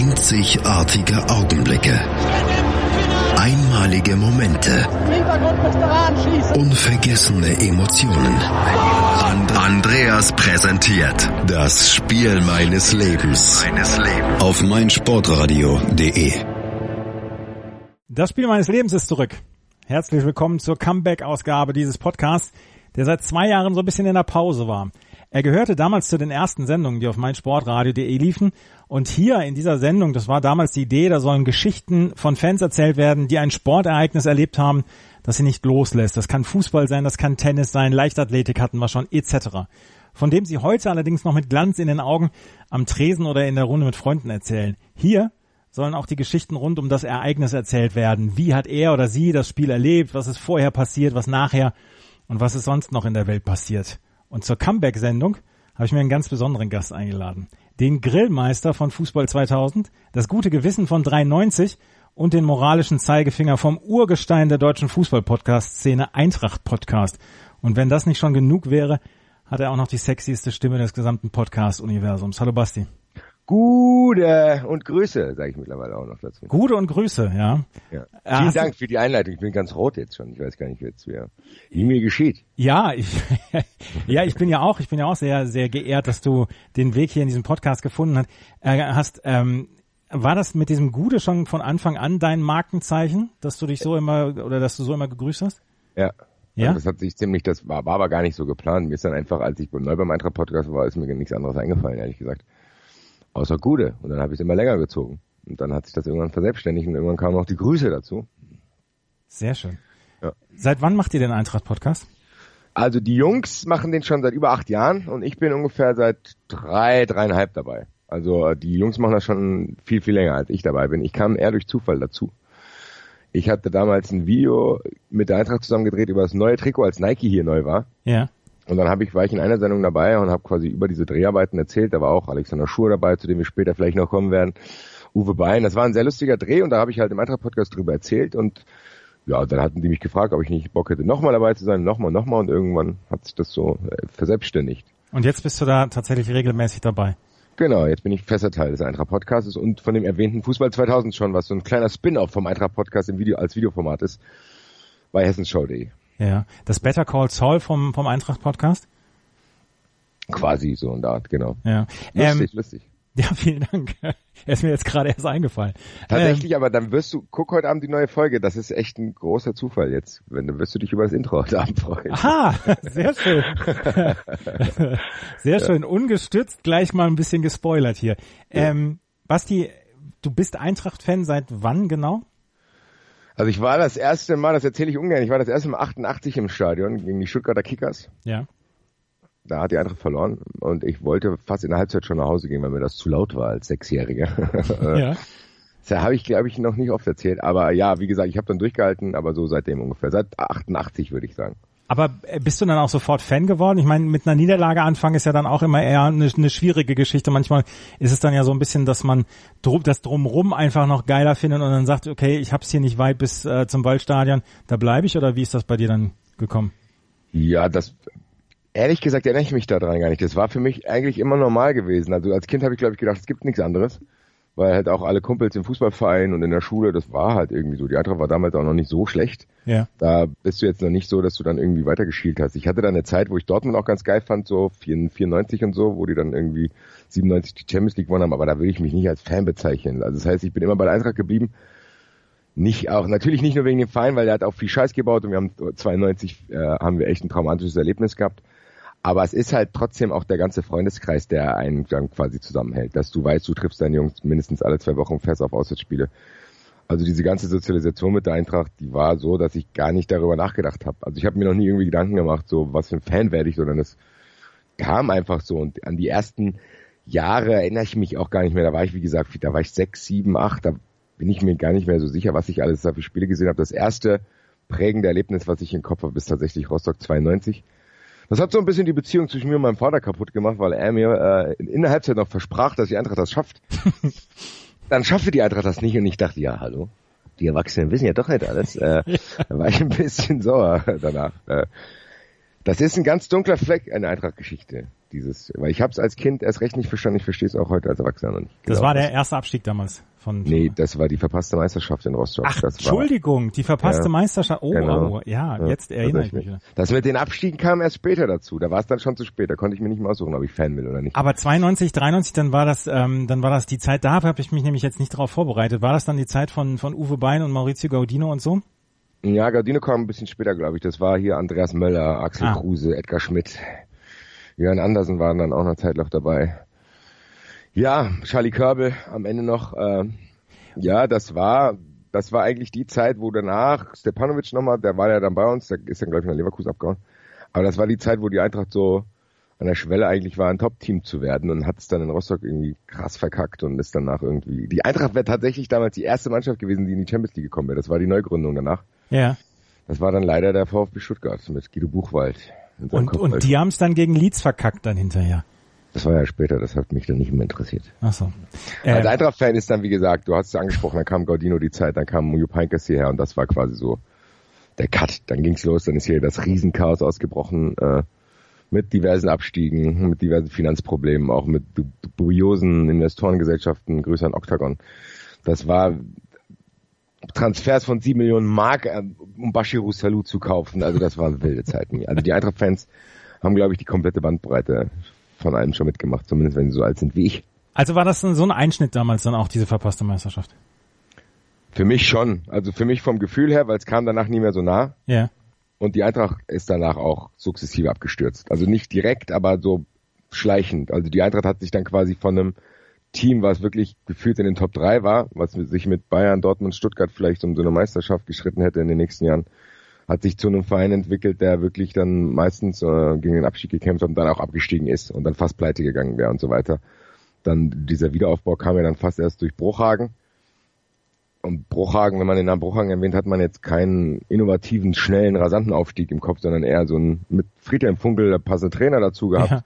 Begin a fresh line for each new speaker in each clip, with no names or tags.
Einzigartige Augenblicke. Einmalige Momente. Unvergessene Emotionen. And Andreas präsentiert das Spiel meines Lebens auf meinsportradio.de.
Das Spiel meines Lebens ist zurück. Herzlich willkommen zur Comeback-Ausgabe dieses Podcasts, der seit zwei Jahren so ein bisschen in der Pause war. Er gehörte damals zu den ersten Sendungen, die auf meinsportradio.de liefen. Und hier in dieser Sendung, das war damals die Idee, da sollen Geschichten von Fans erzählt werden, die ein Sportereignis erlebt haben, das sie nicht loslässt. Das kann Fußball sein, das kann Tennis sein, Leichtathletik hatten wir schon, etc. Von dem sie heute allerdings noch mit Glanz in den Augen am Tresen oder in der Runde mit Freunden erzählen. Hier sollen auch die Geschichten rund um das Ereignis erzählt werden. Wie hat er oder sie das Spiel erlebt? Was ist vorher passiert? Was nachher? Und was ist sonst noch in der Welt passiert? Und zur Comeback-Sendung habe ich mir einen ganz besonderen Gast eingeladen. Den Grillmeister von Fußball 2000, das gute Gewissen von 93 und den moralischen Zeigefinger vom Urgestein der deutschen Fußball-Podcast-Szene Eintracht-Podcast. Und wenn das nicht schon genug wäre, hat er auch noch die sexieste Stimme des gesamten Podcast-Universums. Hallo Basti.
Gute und Grüße, sage ich mittlerweile auch noch dazu.
Gute und Grüße, ja.
ja. Vielen Dank für die Einleitung. Ich bin ganz rot jetzt schon. Ich weiß gar nicht, jetzt wer, wie mir geschieht.
Ja, ich, ja, ich bin ja auch, ich bin ja auch sehr, sehr geehrt, dass du den Weg hier in diesem Podcast gefunden hast. Äh, hast ähm, war das mit diesem Gude schon von Anfang an dein Markenzeichen, dass du dich so immer oder dass du so immer gegrüßt hast?
Ja. Ja? Also das hat sich ziemlich, das war, war aber gar nicht so geplant. Mir ist dann einfach, als ich neu beim Eintracht Podcast war, ist mir nichts anderes eingefallen, ehrlich gesagt außer Gude. Und dann habe ich es immer länger gezogen. Und dann hat sich das irgendwann verselbstständigt und irgendwann kamen auch die Grüße dazu.
Sehr schön. Ja. Seit wann macht ihr den Eintracht-Podcast?
Also die Jungs machen den schon seit über acht Jahren und ich bin ungefähr seit drei, dreieinhalb dabei. Also die Jungs machen das schon viel, viel länger, als ich dabei bin. Ich kam eher durch Zufall dazu. Ich hatte damals ein Video mit der Eintracht zusammen gedreht über das neue Trikot, als Nike hier neu war.
Ja.
Und dann habe ich, war ich in einer Sendung dabei und habe quasi über diese Dreharbeiten erzählt. Da war auch Alexander Schur dabei, zu dem wir später vielleicht noch kommen werden. Uwe Bein. Das war ein sehr lustiger Dreh und da habe ich halt im Eintracht-Podcast drüber erzählt und ja, dann hatten die mich gefragt, ob ich nicht Bock hätte, nochmal dabei zu sein, nochmal, nochmal und irgendwann hat sich das so äh, verselbstständigt.
Und jetzt bist du da tatsächlich regelmäßig dabei?
Genau, jetzt bin ich fester Teil des Eintracht Podcasts und von dem erwähnten Fußball 2000 schon, was so ein kleiner Spin-off vom Eintracht Podcast im Video als Videoformat ist, bei hessenshow.de.
Ja, das Better Call Saul vom vom Eintracht Podcast?
Quasi so in der Art, genau.
Ja.
Lustig, ähm, lustig.
Ja, vielen Dank. Er ist mir jetzt gerade erst eingefallen.
Tatsächlich, ähm, aber dann wirst du, guck heute Abend die neue Folge. Das ist echt ein großer Zufall jetzt. Wenn, dann wirst du dich über das Intro heute Abend freuen.
Aha, sehr schön. sehr schön. Ungestützt, gleich mal ein bisschen gespoilert hier. Ähm, Basti, du bist Eintracht-Fan seit wann genau?
Also ich war das erste Mal, das erzähle ich ungern, ich war das erste Mal 88 im Stadion gegen die Stuttgarter Kickers.
Ja
da hat die Eintracht verloren und ich wollte fast in der Halbzeit schon nach Hause gehen, weil mir das zu laut war als Sechsjähriger. ja. Das habe ich, glaube ich, noch nicht oft erzählt. Aber ja, wie gesagt, ich habe dann durchgehalten, aber so seitdem ungefähr. Seit 88 würde ich sagen.
Aber äh, bist du dann auch sofort Fan geworden? Ich meine, mit einer Niederlage anfangen ist ja dann auch immer eher eine, eine, schwierige Geschichte. Manchmal ist es dann ja so ein bisschen, dass man das drumrum einfach noch geiler findet und dann sagt, okay, ich hab's hier nicht weit bis äh, zum Waldstadion, da bleibe ich oder wie ist das bei dir dann gekommen?
Ja, das Ehrlich gesagt erinnere ich mich daran gar nicht. Das war für mich eigentlich immer normal gewesen. Also als Kind habe ich, glaube ich, gedacht, es gibt nichts anderes. Weil halt auch alle Kumpels im Fußballverein und in der Schule, das war halt irgendwie so. Die Eintracht war damals auch noch nicht so schlecht.
Ja.
Da bist du jetzt noch nicht so, dass du dann irgendwie weitergeschielt hast. Ich hatte dann eine Zeit, wo ich Dortmund auch ganz geil fand, so 94 und so, wo die dann irgendwie 97 die Champions League gewonnen haben, aber da würde ich mich nicht als Fan bezeichnen. Also das heißt, ich bin immer bei der Eintracht geblieben. Nicht auch, natürlich nicht nur wegen dem Verein, weil der hat auch viel Scheiß gebaut und wir haben 92 äh, haben wir echt ein traumatisches Erlebnis gehabt. Aber es ist halt trotzdem auch der ganze Freundeskreis, der einen dann quasi zusammenhält, dass du weißt, du triffst deine Jungs mindestens alle zwei Wochen fest auf Auswärtsspiele. Also diese ganze Sozialisation mit der Eintracht, die war so, dass ich gar nicht darüber nachgedacht habe. Also ich habe mir noch nie irgendwie Gedanken gemacht, so was für ein Fan werde ich, sondern es kam einfach so. Und an die ersten Jahre erinnere ich mich auch gar nicht mehr. Da war ich, wie gesagt, da war ich sechs, sieben, acht, da bin ich mir gar nicht mehr so sicher, was ich alles da für Spiele gesehen habe. Das erste prägende Erlebnis, was ich im Kopf habe, ist tatsächlich Rostock 92 das hat so ein bisschen die Beziehung zwischen mir und meinem Vater kaputt gemacht, weil er mir äh, in der Halbzeit noch versprach, dass die Eintracht das schafft. Dann schaffte die Eintracht das nicht und ich dachte, ja, hallo, die Erwachsenen wissen ja doch nicht alles. Äh, da war ich ein bisschen sauer danach. Äh, das ist ein ganz dunkler Fleck in der Eintracht-Geschichte. dieses, weil ich habe es als Kind erst recht nicht verstanden, ich verstehe es auch heute als Erwachsener noch nicht.
Das war der erste Abstieg damals von.
Nee, das war die verpasste Meisterschaft in Rostock.
Ach,
das
Entschuldigung, die verpasste
Ja.
Meisterschaft. Oh,
Genau.
oh, ja,
Ja,
jetzt erinnere ich mich wieder.
Das mit den Abstiegen kam erst später dazu. Da war es dann schon zu spät. Da konnte ich mir nicht mehr aussuchen, ob ich Fan will oder nicht.
Aber 92, 93, dann war das, ähm, dann war das die Zeit, da habe ich mich nämlich jetzt nicht darauf vorbereitet. War das dann die Zeit von, von Uwe Bein und Maurizio Gaudino und so?
Ja, Gardino kam ein bisschen später, glaube ich. Das war hier Andreas Möller, Axel
Ah.
Kruse, Edgar Schmidt. Jörn Andersen waren dann auch noch Zeit noch dabei. Ja, Charlie Körbel am Ende noch. ähm, ja, das war, das war eigentlich die Zeit, wo danach Stepanovic nochmal, der war ja dann bei uns, der ist dann glaube ich nach Leverkusen abgehauen. Aber das war die Zeit, wo die Eintracht so an der Schwelle eigentlich war, ein Top-Team zu werden und hat es dann in Rostock irgendwie krass verkackt und ist danach irgendwie. Die Eintracht wäre tatsächlich damals die erste Mannschaft gewesen, die in die Champions League gekommen wäre. Das war die Neugründung danach.
Ja.
Das war dann leider der VfB Stuttgart mit Guido Buchwald.
Und,
Kopfball.
und die haben es dann gegen Leeds verkackt dann hinterher.
Das war ja später, das hat mich dann nicht mehr interessiert.
Ach so.
Als
Äh,
Eintracht-Fan ist dann, wie gesagt, du hast es angesprochen, dann kam Gaudino die Zeit, dann kam Jupp Heynckes hierher und das war quasi so der Cut. Dann ging's los, dann ist hier das Riesenchaos ausgebrochen äh, mit diversen Abstiegen, mit diversen Finanzproblemen, auch mit du- dubiosen Investorengesellschaften, Grüße an Octagon. Das war Transfers von sieben Millionen Mark, äh, um Bashiru Salou zu kaufen. Also das waren wilde Zeiten. Also die Eintracht-Fans haben, glaube ich, die komplette Bandbreite von allem schon mitgemacht, zumindest wenn sie so alt sind wie ich.
also war das so ein Einschnitt damals dann auch, diese verpasste Meisterschaft?
Für mich schon. Also für mich vom Gefühl her, weil es kam danach nie mehr so nah.
Ja.
Und die Eintracht ist danach auch sukzessive abgestürzt. Also nicht direkt, aber so schleichend. Also die Eintracht hat sich dann quasi von einem Team, was wirklich gefühlt in den Top 3 war, was sich mit Bayern, Dortmund, Stuttgart vielleicht um so eine Meisterschaft geschritten hätte in den nächsten Jahren, hat sich zu einem Verein entwickelt, der wirklich dann meistens äh, gegen den Abstieg gekämpft hat und dann auch abgestiegen ist und dann fast pleite gegangen wäre und so weiter. Dann dieser Wiederaufbau kam ja dann fast erst durch Bruchhagen. Und Bruchhagen, wenn man den Namen Bruchhagen erwähnt, hat man jetzt keinen innovativen, schnellen, rasanten Aufstieg im Kopf, sondern eher so einen mit Friedhelm Funkel der passende Trainer dazu gehabt.
Ja.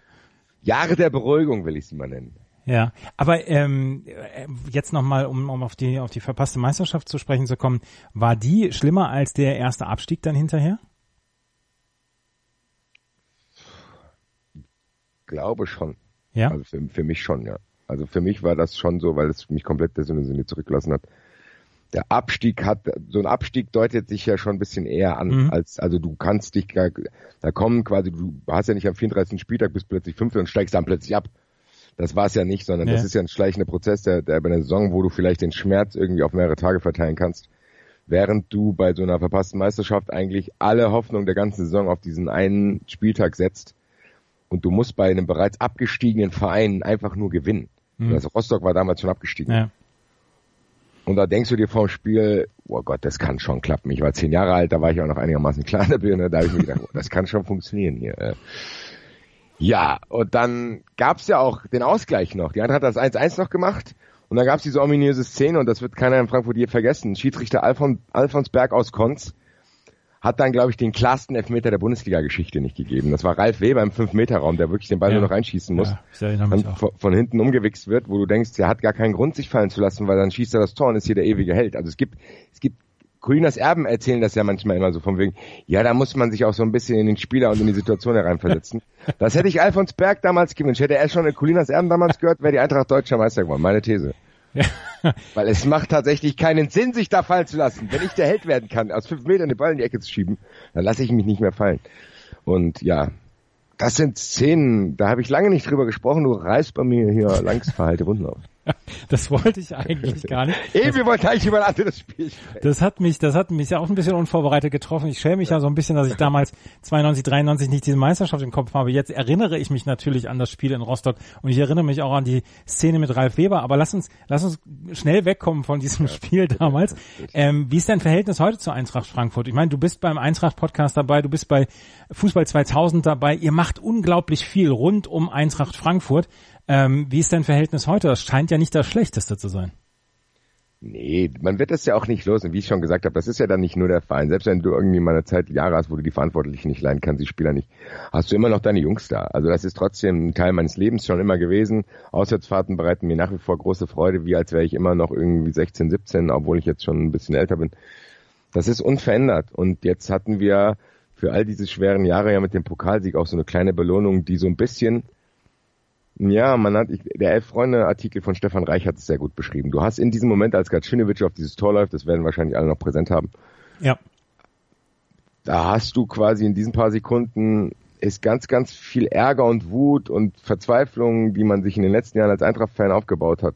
Jahre der Beruhigung will ich sie mal nennen.
Ja, aber ähm, äh, jetzt nochmal, um, um auf die auf die verpasste Meisterschaft zu sprechen zu kommen, war die schlimmer als der erste Abstieg dann hinterher?
Glaube schon.
Ja.
Also für, für mich schon, ja. Also für mich war das schon so, weil es mich komplett desillusioniert zurückgelassen hat. Der Abstieg hat, so ein Abstieg deutet sich ja schon ein bisschen eher an,
Mhm.
als, also du kannst dich, gar- da kommen quasi, du hast ja nicht am 34. Spieltag bis plötzlich Fünfter und steigst dann plötzlich ab. Das war es ja nicht, sondern
Ja.
das ist ja ein schleichender Prozess, der, der bei einer Saison, wo du vielleicht den Schmerz irgendwie auf mehrere Tage verteilen kannst, während du bei so einer verpassten Meisterschaft eigentlich alle Hoffnung der ganzen Saison auf diesen einen Spieltag setzt und du musst bei einem bereits abgestiegenen Verein einfach nur gewinnen.
Mhm.
Also Rostock war damals schon abgestiegen.
Ja.
Und da denkst du dir vorm Spiel, oh Gott, das kann schon klappen. Ich war zehn Jahre alt, da war ich auch noch einigermaßen klar in der Birne. Da habe ich mir gedacht, oh, das kann schon funktionieren hier. Ja, und dann gab's ja auch den Ausgleich noch. Die Eintracht hat das 1-1 noch gemacht. Und dann gab's diese ominöse Szene, und das wird keiner in Frankfurt je vergessen. Schiedsrichter Alfon, Alfons Berg aus Konz hat dann, glaube ich, den klarsten Elfmeter der Bundesliga-Geschichte nicht gegeben. Das war Ralf Weber im 5-Meter-Raum, der wirklich den Ball
Ja.
nur noch reinschießen muss
Ja,
dann von, von hinten umgewichst wird, wo du denkst, er hat gar keinen Grund, sich fallen zu lassen, weil dann schießt er das Tor und ist hier der ewige Held. Also es gibt, es gibt, Colinas Erben erzählen das ja manchmal immer so von wegen, ja, da muss man sich auch so ein bisschen in den Spieler und in die Situation hereinversetzen. Das hätte ich Alfons Berg damals gewünscht. Hätte er schon in Colinas Erben damals gehört, wäre die Eintracht deutscher Meister geworden. Meine These.
Ja.
Weil es macht tatsächlich keinen Sinn, sich da fallen zu lassen. Wenn ich der Held werden kann, aus fünf Metern den Ball in die Ecke zu schieben, dann lasse ich mich nicht mehr fallen. Und ja, das sind Szenen, da habe ich lange nicht drüber gesprochen. Du reißt bei mir hier langs verhalte Wunden auf.
Das wollte ich eigentlich gar nicht.
Ey, wir wollten eigentlich über ein anderes Spiel sprechen.
Das hat mich, das hat mich ja auch ein bisschen unvorbereitet getroffen. Ich schäme mich ja so ein bisschen, dass ich damals 92, 93 nicht diese Meisterschaft im Kopf habe. Jetzt erinnere ich mich natürlich an das Spiel in Rostock und ich erinnere mich auch an die Szene mit Ralf Weber. Aber lass uns, lass uns schnell wegkommen von diesem Spiel damals. Ähm, wie ist dein Verhältnis heute zur Eintracht Frankfurt? Ich meine, du bist beim Eintracht Podcast dabei, du bist bei Fußball 2000 dabei. Ihr macht unglaublich viel rund um Eintracht Frankfurt. Ähm, wie ist dein Verhältnis heute? Das scheint ja nicht das Schlechteste zu sein.
Nee, man wird das ja auch nicht los. Und wie ich schon gesagt habe, das ist ja dann nicht nur der Verein. Selbst wenn du irgendwie mal eine Zeit Jahre hast, wo du die Verantwortlichen nicht leiden kannst, die Spieler nicht, hast du immer noch deine Jungs da. Also das ist trotzdem ein Teil meines Lebens schon immer gewesen. Auswärtsfahrten bereiten mir nach wie vor große Freude, wie als wäre ich immer noch irgendwie 16, 17, obwohl ich jetzt schon ein bisschen älter bin. Das ist unverändert. Und jetzt hatten wir für all diese schweren Jahre ja mit dem Pokalsieg auch so eine kleine Belohnung, die so ein bisschen Ja, man hat, ich, der Elf-Freunde-Artikel von Stefan Reich hat es sehr gut beschrieben. Du hast in diesem Moment, als Gacinovic auf dieses Tor läuft, das werden wahrscheinlich alle noch präsent haben.
Ja.
Da hast du quasi in diesen paar Sekunden ist ganz, ganz viel Ärger und Wut und Verzweiflung, die man sich in den letzten Jahren als Eintracht-Fan aufgebaut hat,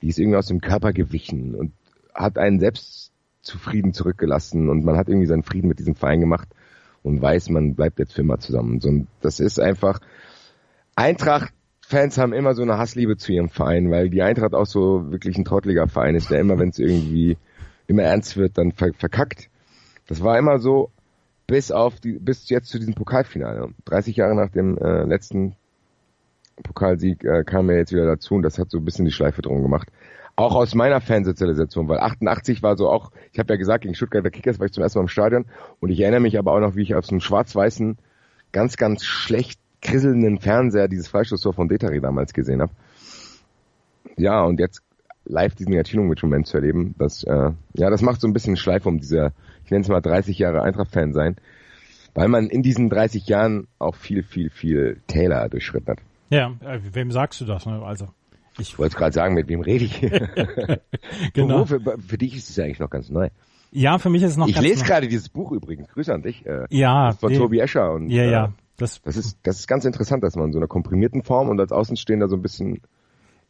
die ist irgendwie aus dem Körper gewichen und hat einen selbst zufrieden zurückgelassen und man hat irgendwie seinen Frieden mit diesem Verein gemacht und weiß, man bleibt jetzt für immer zusammen. Und das ist einfach, Eintracht-Fans haben immer so eine Hassliebe zu ihrem Verein, weil die Eintracht auch so wirklich ein trottliger Verein ist, der immer, wenn es irgendwie immer ernst wird, dann verkackt. Das war immer so, bis auf die, bis jetzt zu diesem Pokalfinale. 30 Jahre nach dem äh, letzten Pokalsieg äh, kam er jetzt wieder dazu und das hat so ein bisschen die Schleife drum gemacht. Auch aus meiner Fansozialisation, weil 88 war so auch, ich habe ja gesagt, gegen Stuttgarter Kickers war ich zum ersten Mal im Stadion und ich erinnere mich aber auch noch, wie ich auf so einem schwarz-weißen, ganz, ganz schlecht krisselnden Fernseher dieses Freistoßtor von Detari damals gesehen habe. Ja, und jetzt live diesen Gatino-Moment zu erleben, das, äh, ja, das macht so ein bisschen Schleife um diese ich nenne es mal 30 Jahre Eintracht-Fan sein, weil man in diesen 30 Jahren auch viel, viel, viel Täler durchschritten hat.
Ja, äh, wem sagst du das? Ne? Also
ich wollte gerade sagen, mit wem rede ich? genau. Für, für, dich ist es ja eigentlich noch ganz neu.
Ja, für mich ist es noch.
Ich lese gerade dieses Buch übrigens. Grüße an dich.
Äh, ja.
Von nee. Tobi Escher und.
Ja, ja. Äh,
das, das ist das ist ganz interessant, dass man in so einer komprimierten Form und als Außenstehender so ein bisschen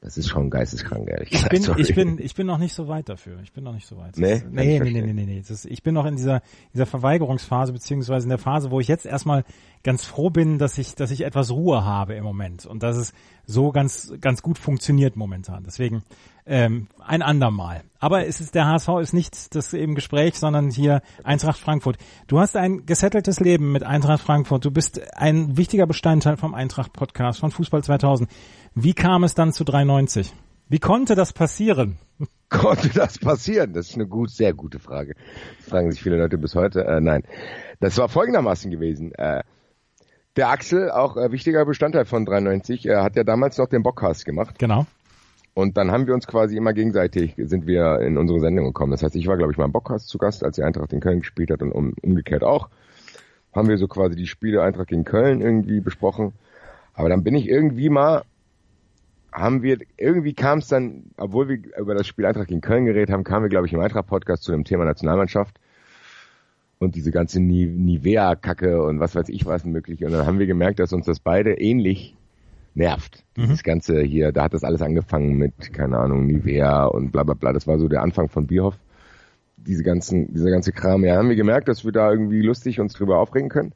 das ist schon geisteskrank, ehrlich
gesagt. Ich bin, ich bin, ich bin noch nicht so weit dafür. Ich bin noch nicht so weit.
Nee,
nee, nee, nee, nee, nee, nee. Ist, ich bin noch in dieser, dieser Verweigerungsphase, beziehungsweise in der Phase, wo ich jetzt erstmal ganz froh bin, dass ich, dass ich etwas Ruhe habe im Moment und dass es so ganz, ganz gut funktioniert momentan. Deswegen, ähm, ein andermal. Aber es ist, der HSV ist nicht das im Gespräch, sondern hier Eintracht Frankfurt. Du hast ein gesetteltes Leben mit Eintracht Frankfurt. Du bist ein wichtiger Bestandteil vom Eintracht Podcast, von Fußball 2000. Wie kam es dann zu 93? Wie konnte das passieren?
Konnte das passieren? Das ist eine gut, sehr gute Frage. Das fragen sich viele Leute bis heute. Äh, nein, das war folgendermaßen gewesen. Äh, der Axel, auch äh, wichtiger Bestandteil von 93, äh, hat ja damals noch den Bockcast gemacht.
Genau.
Und dann haben wir uns quasi immer gegenseitig, sind wir in unsere Sendung gekommen. Das heißt, ich war, glaube ich, mal im Bockcast zu Gast, als die Eintracht in Köln gespielt hat und um, umgekehrt auch. Haben wir so quasi die Spiele Eintracht gegen Köln irgendwie besprochen. Aber dann bin ich irgendwie mal haben wir, irgendwie kam es dann, obwohl wir über das Spiel Eintracht gegen Köln geredet haben, kamen wir, glaube ich, im Eintracht-Podcast zu dem Thema Nationalmannschaft und diese ganze Nivea-Kacke und was weiß ich was möglich. Und dann haben wir gemerkt, dass uns das beide ähnlich nervt. Mhm. Dieses ganze hier, da hat das alles angefangen mit, keine Ahnung, Nivea und bla bla bla. Das war so der Anfang von Bierhoff. Diese ganzen, dieser ganze Kram. Ja, haben wir gemerkt, dass wir da irgendwie lustig uns drüber aufregen können.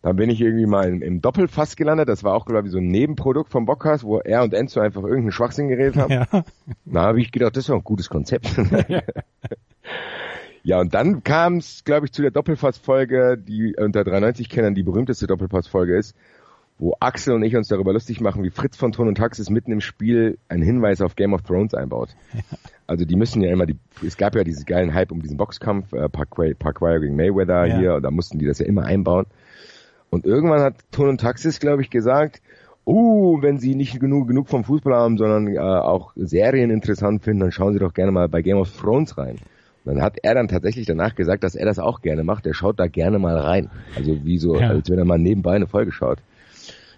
Dann bin ich irgendwie mal im, im Doppelfass gelandet. Das war auch, glaube ich, so ein Nebenprodukt vom Bockhaus, wo er und Enzo einfach irgendeinen Schwachsinn geredet haben. Ja. Na, habe ich gedacht, das ist doch ein gutes Konzept. Ja, ja und dann kam es, glaube ich, zu der Doppelfass-Folge, die unter 93-Kennern die berühmteste Doppelpass-Folge ist, wo Axel und ich uns darüber lustig machen, wie Fritz von Ton und Taxis mitten im Spiel einen Hinweis auf Game of Thrones einbaut. Ja. Also die müssen ja immer, die, es gab ja diesen geilen Hype um diesen Boxkampf, äh, Parkwire gegen Mayweather ja. hier, und da mussten die das ja immer einbauen. Und irgendwann hat Ton und Taxis, glaube ich, gesagt, uh, wenn Sie nicht genug, genug vom Fußball haben, sondern äh, auch Serien interessant finden, dann schauen Sie doch gerne mal bei Game of Thrones rein. Und dann hat er dann tatsächlich danach gesagt, dass er das auch gerne macht. Er schaut da gerne mal rein. Also wie so, ja. als wenn er mal nebenbei eine Folge schaut.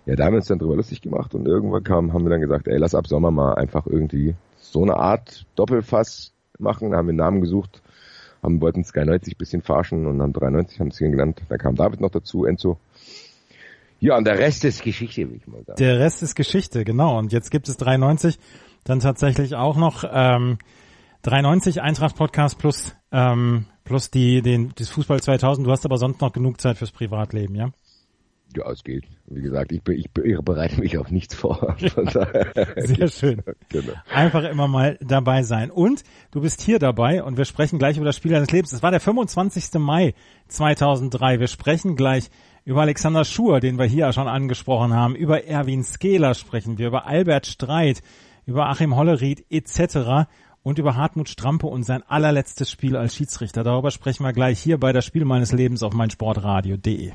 Ja, da haben wir uns dann drüber lustig gemacht und irgendwann kam, haben wir dann gesagt, ey, lass ab Sommer mal einfach irgendwie so eine Art Doppelfass machen. Da haben wir einen Namen gesucht, haben, wollten Sky 90 bisschen farschen und haben 93 haben es genannt. Da kam David noch dazu, Enzo. Ja, und der Rest ist Geschichte, würde ich mal sagen.
Der Rest ist Geschichte, genau. Und jetzt gibt es 93, dann tatsächlich auch noch ähm, 93 Eintracht Podcast plus ähm, plus die den das Fußball 2000. Du hast aber sonst noch genug Zeit fürs Privatleben, ja?
Ja, es geht. Wie gesagt, ich, ich, ich bereite mich auf nichts vor.
Sehr schön. Genau. Einfach immer mal dabei sein. Und du bist hier dabei und wir sprechen gleich über das Spiel deines Lebens. Es war der 25. Mai 2003. Wir sprechen gleich über Alexander Schur, den wir hier schon angesprochen haben, über Erwin Skeler sprechen wir, über Albert Streit, über Achim Holleried etc. und über Hartmut Strampe und sein allerletztes Spiel als Schiedsrichter. Darüber sprechen wir gleich hier bei das Spiel meines Lebens auf meinsportradio.de.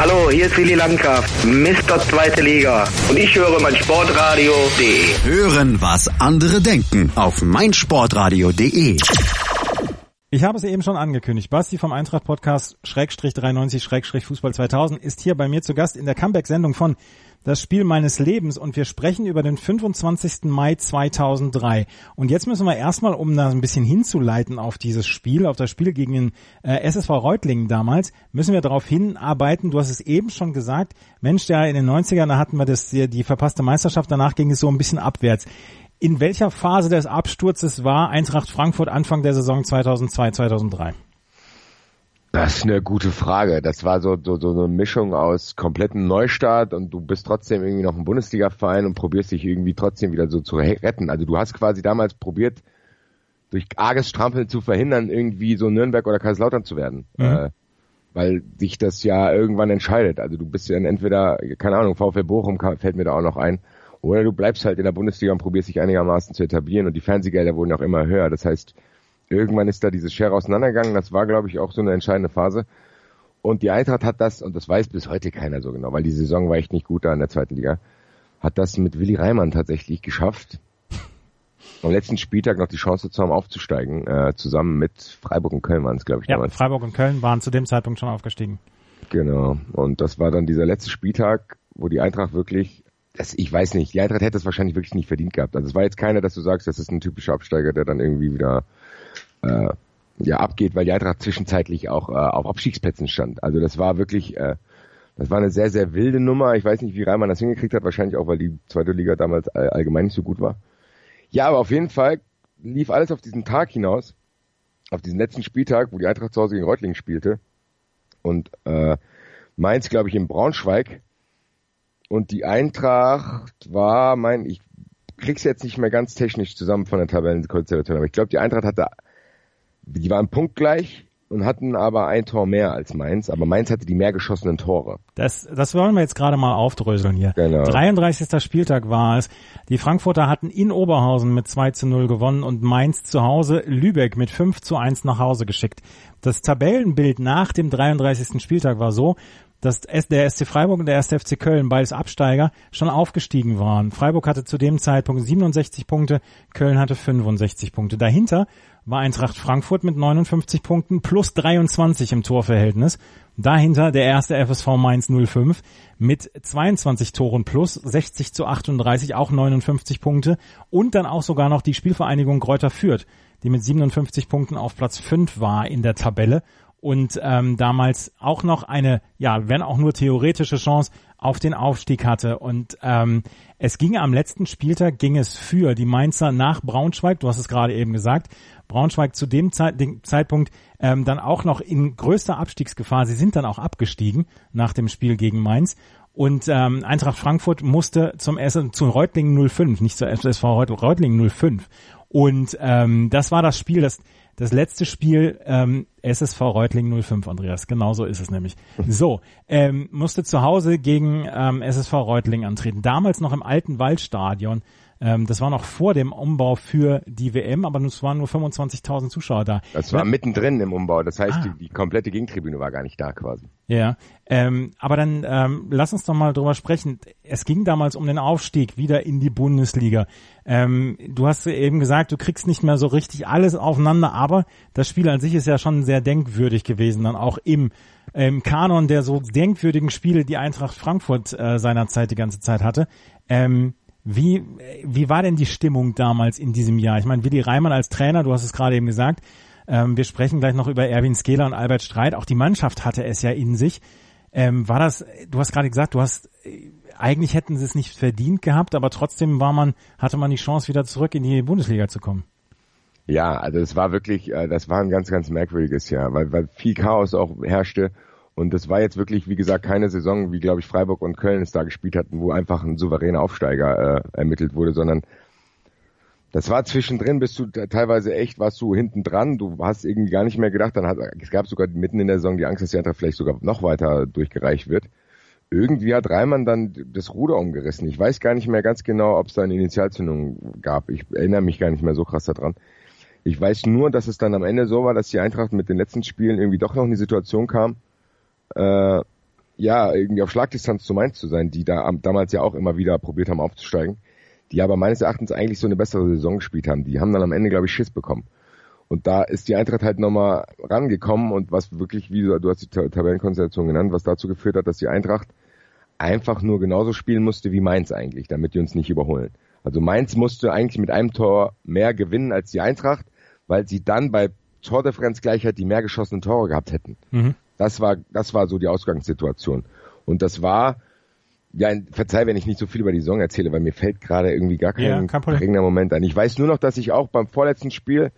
Hallo, hier ist Willi Landkraft, Mr. Zweite Liga. Und ich höre mein Sportradio.de.
Hören, was andere denken auf meinsportradio.de.
Ich habe es eben schon angekündigt. Basti vom Eintracht Podcast Schrägstrich 93 Schrägstrich Fußball 2000 ist hier bei mir zu Gast in der Comeback-Sendung von das Spiel meines Lebens und wir sprechen über den 25. Mai 2003. Und jetzt müssen wir erstmal, um da ein bisschen hinzuleiten auf dieses Spiel, auf das Spiel gegen den äh, SSV Reutlingen damals, müssen wir darauf hinarbeiten. Du hast es eben schon gesagt, Mensch, ja, in den 90ern, da hatten wir das, die, die verpasste Meisterschaft, danach ging es so ein bisschen abwärts. In welcher Phase des Absturzes war Eintracht Frankfurt Anfang der Saison 2002, 2003?
Das ist eine gute Frage. Das war so, so, so eine Mischung aus kompletten Neustart und du bist trotzdem irgendwie noch ein Bundesliga-Verein und probierst dich irgendwie trotzdem wieder so zu retten. Also du hast quasi damals probiert, durch arges Strampeln zu verhindern, irgendwie so Nürnberg oder Kaiserslautern zu werden. Mhm. Äh, weil sich das ja irgendwann entscheidet. Also du bist ja entweder, keine Ahnung, VfL Bochum fällt mir da auch noch ein, oder du bleibst halt in der Bundesliga und probierst dich einigermaßen zu etablieren und die Fernsehgelder wurden auch immer höher. Das heißt, irgendwann ist da diese Schere auseinandergegangen. Das war, glaube ich, auch so eine entscheidende Phase. Und die Eintracht hat das, und das weiß bis heute keiner so genau, weil die Saison war echt nicht gut da in der zweiten Liga, hat das mit Willi Reimann tatsächlich geschafft, am letzten Spieltag noch die Chance zu haben, aufzusteigen, äh, zusammen mit Freiburg und Köln waren es, glaube ich.
Ja, damals. Freiburg und Köln waren zu dem Zeitpunkt schon aufgestiegen.
Genau. Und das war dann dieser letzte Spieltag, wo die Eintracht wirklich, das, ich weiß nicht, die Eintracht hätte es wahrscheinlich wirklich nicht verdient gehabt. Also es war jetzt keiner, dass du sagst, das ist ein typischer Absteiger, der dann irgendwie wieder äh, ja abgeht, weil die Eintracht zwischenzeitlich auch äh, auf Abstiegsplätzen stand. Also das war wirklich, äh, das war eine sehr, sehr wilde Nummer. Ich weiß nicht, wie Reimann das hingekriegt hat, wahrscheinlich auch, weil die zweite Liga damals all, allgemein nicht so gut war. Ja, aber auf jeden Fall lief alles auf diesen Tag hinaus, auf diesen letzten Spieltag, wo die Eintracht zu Hause gegen Reutlingen spielte. Und äh, Mainz, glaube ich, in Braunschweig. Und die Eintracht war, mein, ich krieg's jetzt nicht mehr ganz technisch zusammen von der Tabellenkonstellation, aber ich glaube, die Eintracht hatte die waren punktgleich und hatten aber ein Tor mehr als Mainz, aber Mainz hatte die mehr geschossenen Tore.
Das, das wollen wir jetzt gerade mal aufdröseln hier. Genau. 33. Spieltag war es. Die Frankfurter hatten in Oberhausen mit 2 zu 0 gewonnen und Mainz zu Hause Lübeck mit 5 zu 1 nach Hause geschickt. Das Tabellenbild nach dem 33. Spieltag war so, dass der SC Freiburg und der 1. FC Köln, beides Absteiger, schon aufgestiegen waren. Freiburg hatte zu dem Zeitpunkt 67 Punkte, Köln hatte 65 Punkte. Dahinter war Eintracht Frankfurt mit 59 Punkten plus 23 im Torverhältnis. Dahinter der erste FSV Mainz 05 mit 22 Toren plus 60 zu 38, auch 59 Punkte. Und dann auch sogar noch die Spielvereinigung Kräuter Fürth, die mit 57 Punkten auf Platz 5 war in der Tabelle und ähm, damals auch noch eine, ja, wenn auch nur theoretische Chance auf den Aufstieg hatte. Und ähm, es ging am letzten Spieltag, ging es für die Mainzer nach Braunschweig, du hast es gerade eben gesagt, Braunschweig zu dem, Zeit, dem Zeitpunkt ähm, dann auch noch in größter Abstiegsgefahr. Sie sind dann auch abgestiegen nach dem Spiel gegen Mainz. Und ähm, Eintracht Frankfurt musste zum Essen zu Reutlingen 05, nicht zur FSV Reutlingen 05. Und ähm, das war das Spiel, das das letzte Spiel ähm, SSV Reutling 05, Andreas. Genau so ist es nämlich. So, ähm, musste zu Hause gegen ähm, SSV Reutling antreten. Damals noch im alten Waldstadion. Ähm, das war noch vor dem Umbau für die WM, aber es waren nur 25.000 Zuschauer da.
Das war mittendrin im Umbau, das heißt, ah. die, die, komplette Gegentribüne war gar nicht da quasi.
Ja, ähm, aber dann ähm, lass uns doch mal drüber sprechen. Es ging damals um den Aufstieg wieder in die Bundesliga. Ähm, du hast eben gesagt, du kriegst nicht mehr so richtig alles aufeinander, aber das Spiel an sich ist ja schon sehr denkwürdig gewesen, dann auch im im Kanon der so denkwürdigen Spiele, die Eintracht Frankfurt äh, seinerzeit die ganze Zeit hatte. Ähm, wie, wie war denn die Stimmung damals in diesem Jahr? Ich meine, Willi Reimann als Trainer, du hast es gerade eben gesagt, ähm, wir sprechen gleich noch über Erwin Skeler und Albert Streit. Auch die Mannschaft hatte es ja in sich. Ähm, war das, du hast gerade gesagt, du hast, eigentlich hätten sie es nicht verdient gehabt, aber trotzdem war man, hatte man die Chance, wieder zurück in die Bundesliga zu kommen.
Ja, also es war wirklich, äh, das war ein ganz, ganz merkwürdiges Jahr, weil, weil viel Chaos auch herrschte und das war jetzt wirklich, wie gesagt, keine Saison, wie glaube ich Freiburg und Köln es da gespielt hatten, wo einfach ein souveräner Aufsteiger äh, ermittelt wurde, sondern das war zwischendrin, bist du teilweise echt, warst du hinten dran, du hast irgendwie gar nicht mehr gedacht, dann hat, es gab sogar mitten in der Saison die Angst, dass die Eintracht vielleicht sogar noch weiter durchgereicht wird. Irgendwie hat Reimann dann das Ruder umgerissen. Ich weiß gar nicht mehr ganz genau, ob es da eine Initialzündung gab. Ich erinnere mich gar nicht mehr so krass daran. Ich weiß nur, dass es dann am Ende so war, dass die Eintracht mit den letzten Spielen irgendwie doch noch in die Situation kam, äh, ja, irgendwie auf Schlagdistanz zu Mainz zu sein, die da damals ja auch immer wieder probiert haben aufzusteigen, die aber meines Erachtens eigentlich so eine bessere Saison gespielt haben. Die haben dann am Ende, glaube ich, Schiss bekommen. Und da ist die Eintracht halt nochmal rangekommen und was wirklich, wie du, du hast die Tabellenkonstellation genannt, was dazu geführt hat, dass die Eintracht einfach nur genauso spielen musste wie Mainz eigentlich, damit die uns nicht überholen. Also Mainz musste eigentlich mit einem Tor mehr gewinnen als die Eintracht, weil sie dann bei Tordifferenzgleichheit die mehr geschossenen Tore gehabt hätten. Mhm. Das war, das war so die Ausgangssituation. Und das war, ja, verzeih, wenn ich nicht so viel über die Saison erzähle, weil mir fällt gerade irgendwie gar kein, ja, kein prägender Moment ein. Ich weiß nur noch, dass ich auch beim vorletzten Spiel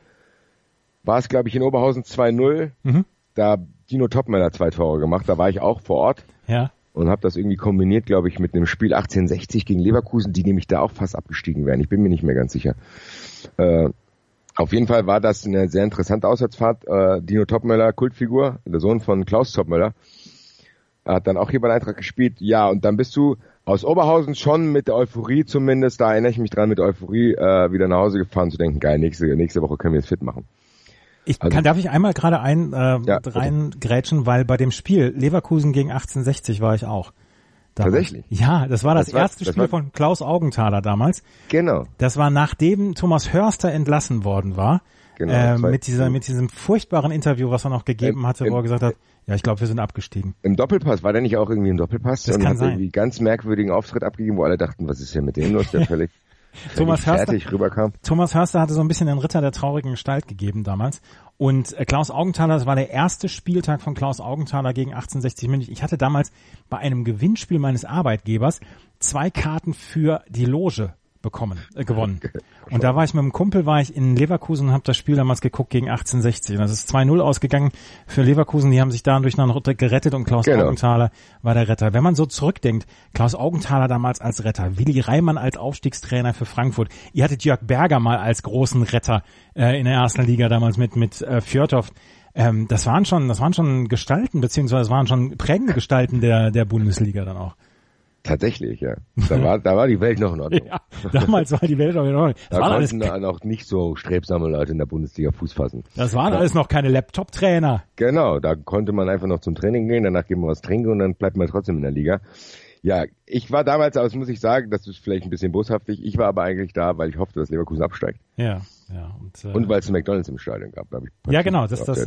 war es, glaube ich, in Oberhausen 2-0. Mhm. Da Dino Topmöller zwei Tore gemacht. Da war ich auch vor Ort.
Ja.
Und habe das irgendwie kombiniert, glaube ich, mit einem Spiel 1860 gegen Leverkusen, die nämlich da auch fast abgestiegen wären. Ich bin mir nicht mehr ganz sicher. Äh, auf jeden Fall war das eine sehr interessante Auswärtsfahrt. Äh, Dino Topmöller, Kultfigur, der Sohn von Klaus Topmöller, hat dann auch hier bei Eintracht gespielt. Ja, und dann bist du aus Oberhausen schon mit der Euphorie zumindest, da erinnere ich mich dran, mit Euphorie äh, wieder nach Hause gefahren zu denken, geil, nächste, nächste Woche können wir es fit machen.
Ich also, kann, darf ich einmal gerade ein äh, ja, reingrätschen, weil bei dem Spiel Leverkusen gegen 1860 war ich auch.
Damals. Tatsächlich?
Ja, das war das, das erste war, Spiel das von Klaus Augenthaler damals.
Genau.
Das war nachdem Thomas Hörster entlassen worden war. Genau. Äh, mit dieser, mit diesem furchtbaren Interview, was er noch gegeben hatte, wo er gesagt hat, ja, ich glaube, wir sind abgestiegen.
Im Doppelpass, war der nicht auch irgendwie im Doppelpass?
Das und kann hat sein. irgendwie
ganz merkwürdigen Auftritt abgegeben, wo alle dachten, was ist hier mit dem los, der völlig
Thomas Hörster,
rüberkam.
Thomas Hörster hatte so ein bisschen den Ritter der traurigen Gestalt gegeben damals. Und äh, Klaus Augenthaler, das war der erste Spieltag von Klaus Augenthaler gegen 1860 München. Ich hatte damals bei einem Gewinnspiel meines Arbeitgebers zwei Karten für die Loge bekommen, äh, gewonnen. Und da war ich mit einem Kumpel, war ich in Leverkusen und habe das Spiel damals geguckt gegen 1860. Und das ist 2-0 ausgegangen für Leverkusen. Die haben sich dadurch dann gerettet und Klaus genau. Augenthaler war der Retter. Wenn man so zurückdenkt, Klaus Augenthaler damals als Retter, Willi Reimann als Aufstiegstrainer für Frankfurt. Ihr hattet Jörg Berger mal als großen Retter äh, in der ersten Liga damals mit mit äh, Fjordhoff. Ähm, das waren schon, das waren schon Gestalten beziehungsweise waren schon prägende Gestalten der der Bundesliga dann auch.
Tatsächlich, ja. Da war, da war die Welt noch in Ordnung. ja,
damals war die Welt noch in Ordnung.
Das da konnten alles noch nicht so strebsame Leute in der Bundesliga Fuß fassen.
Das waren ja. alles noch keine Laptop-Trainer.
Genau, da konnte man einfach noch zum Training gehen, danach gehen wir was trinken und dann bleibt man trotzdem in der Liga. Ja, ich war damals, aber das muss ich sagen, das ist vielleicht ein bisschen boshaftig, ich war aber eigentlich da, weil ich hoffte, dass Leverkusen absteigt.
Ja, ja. Und,
äh, und weil es einen McDonalds im Stadion gab. Da
ich ja, genau. Das, das,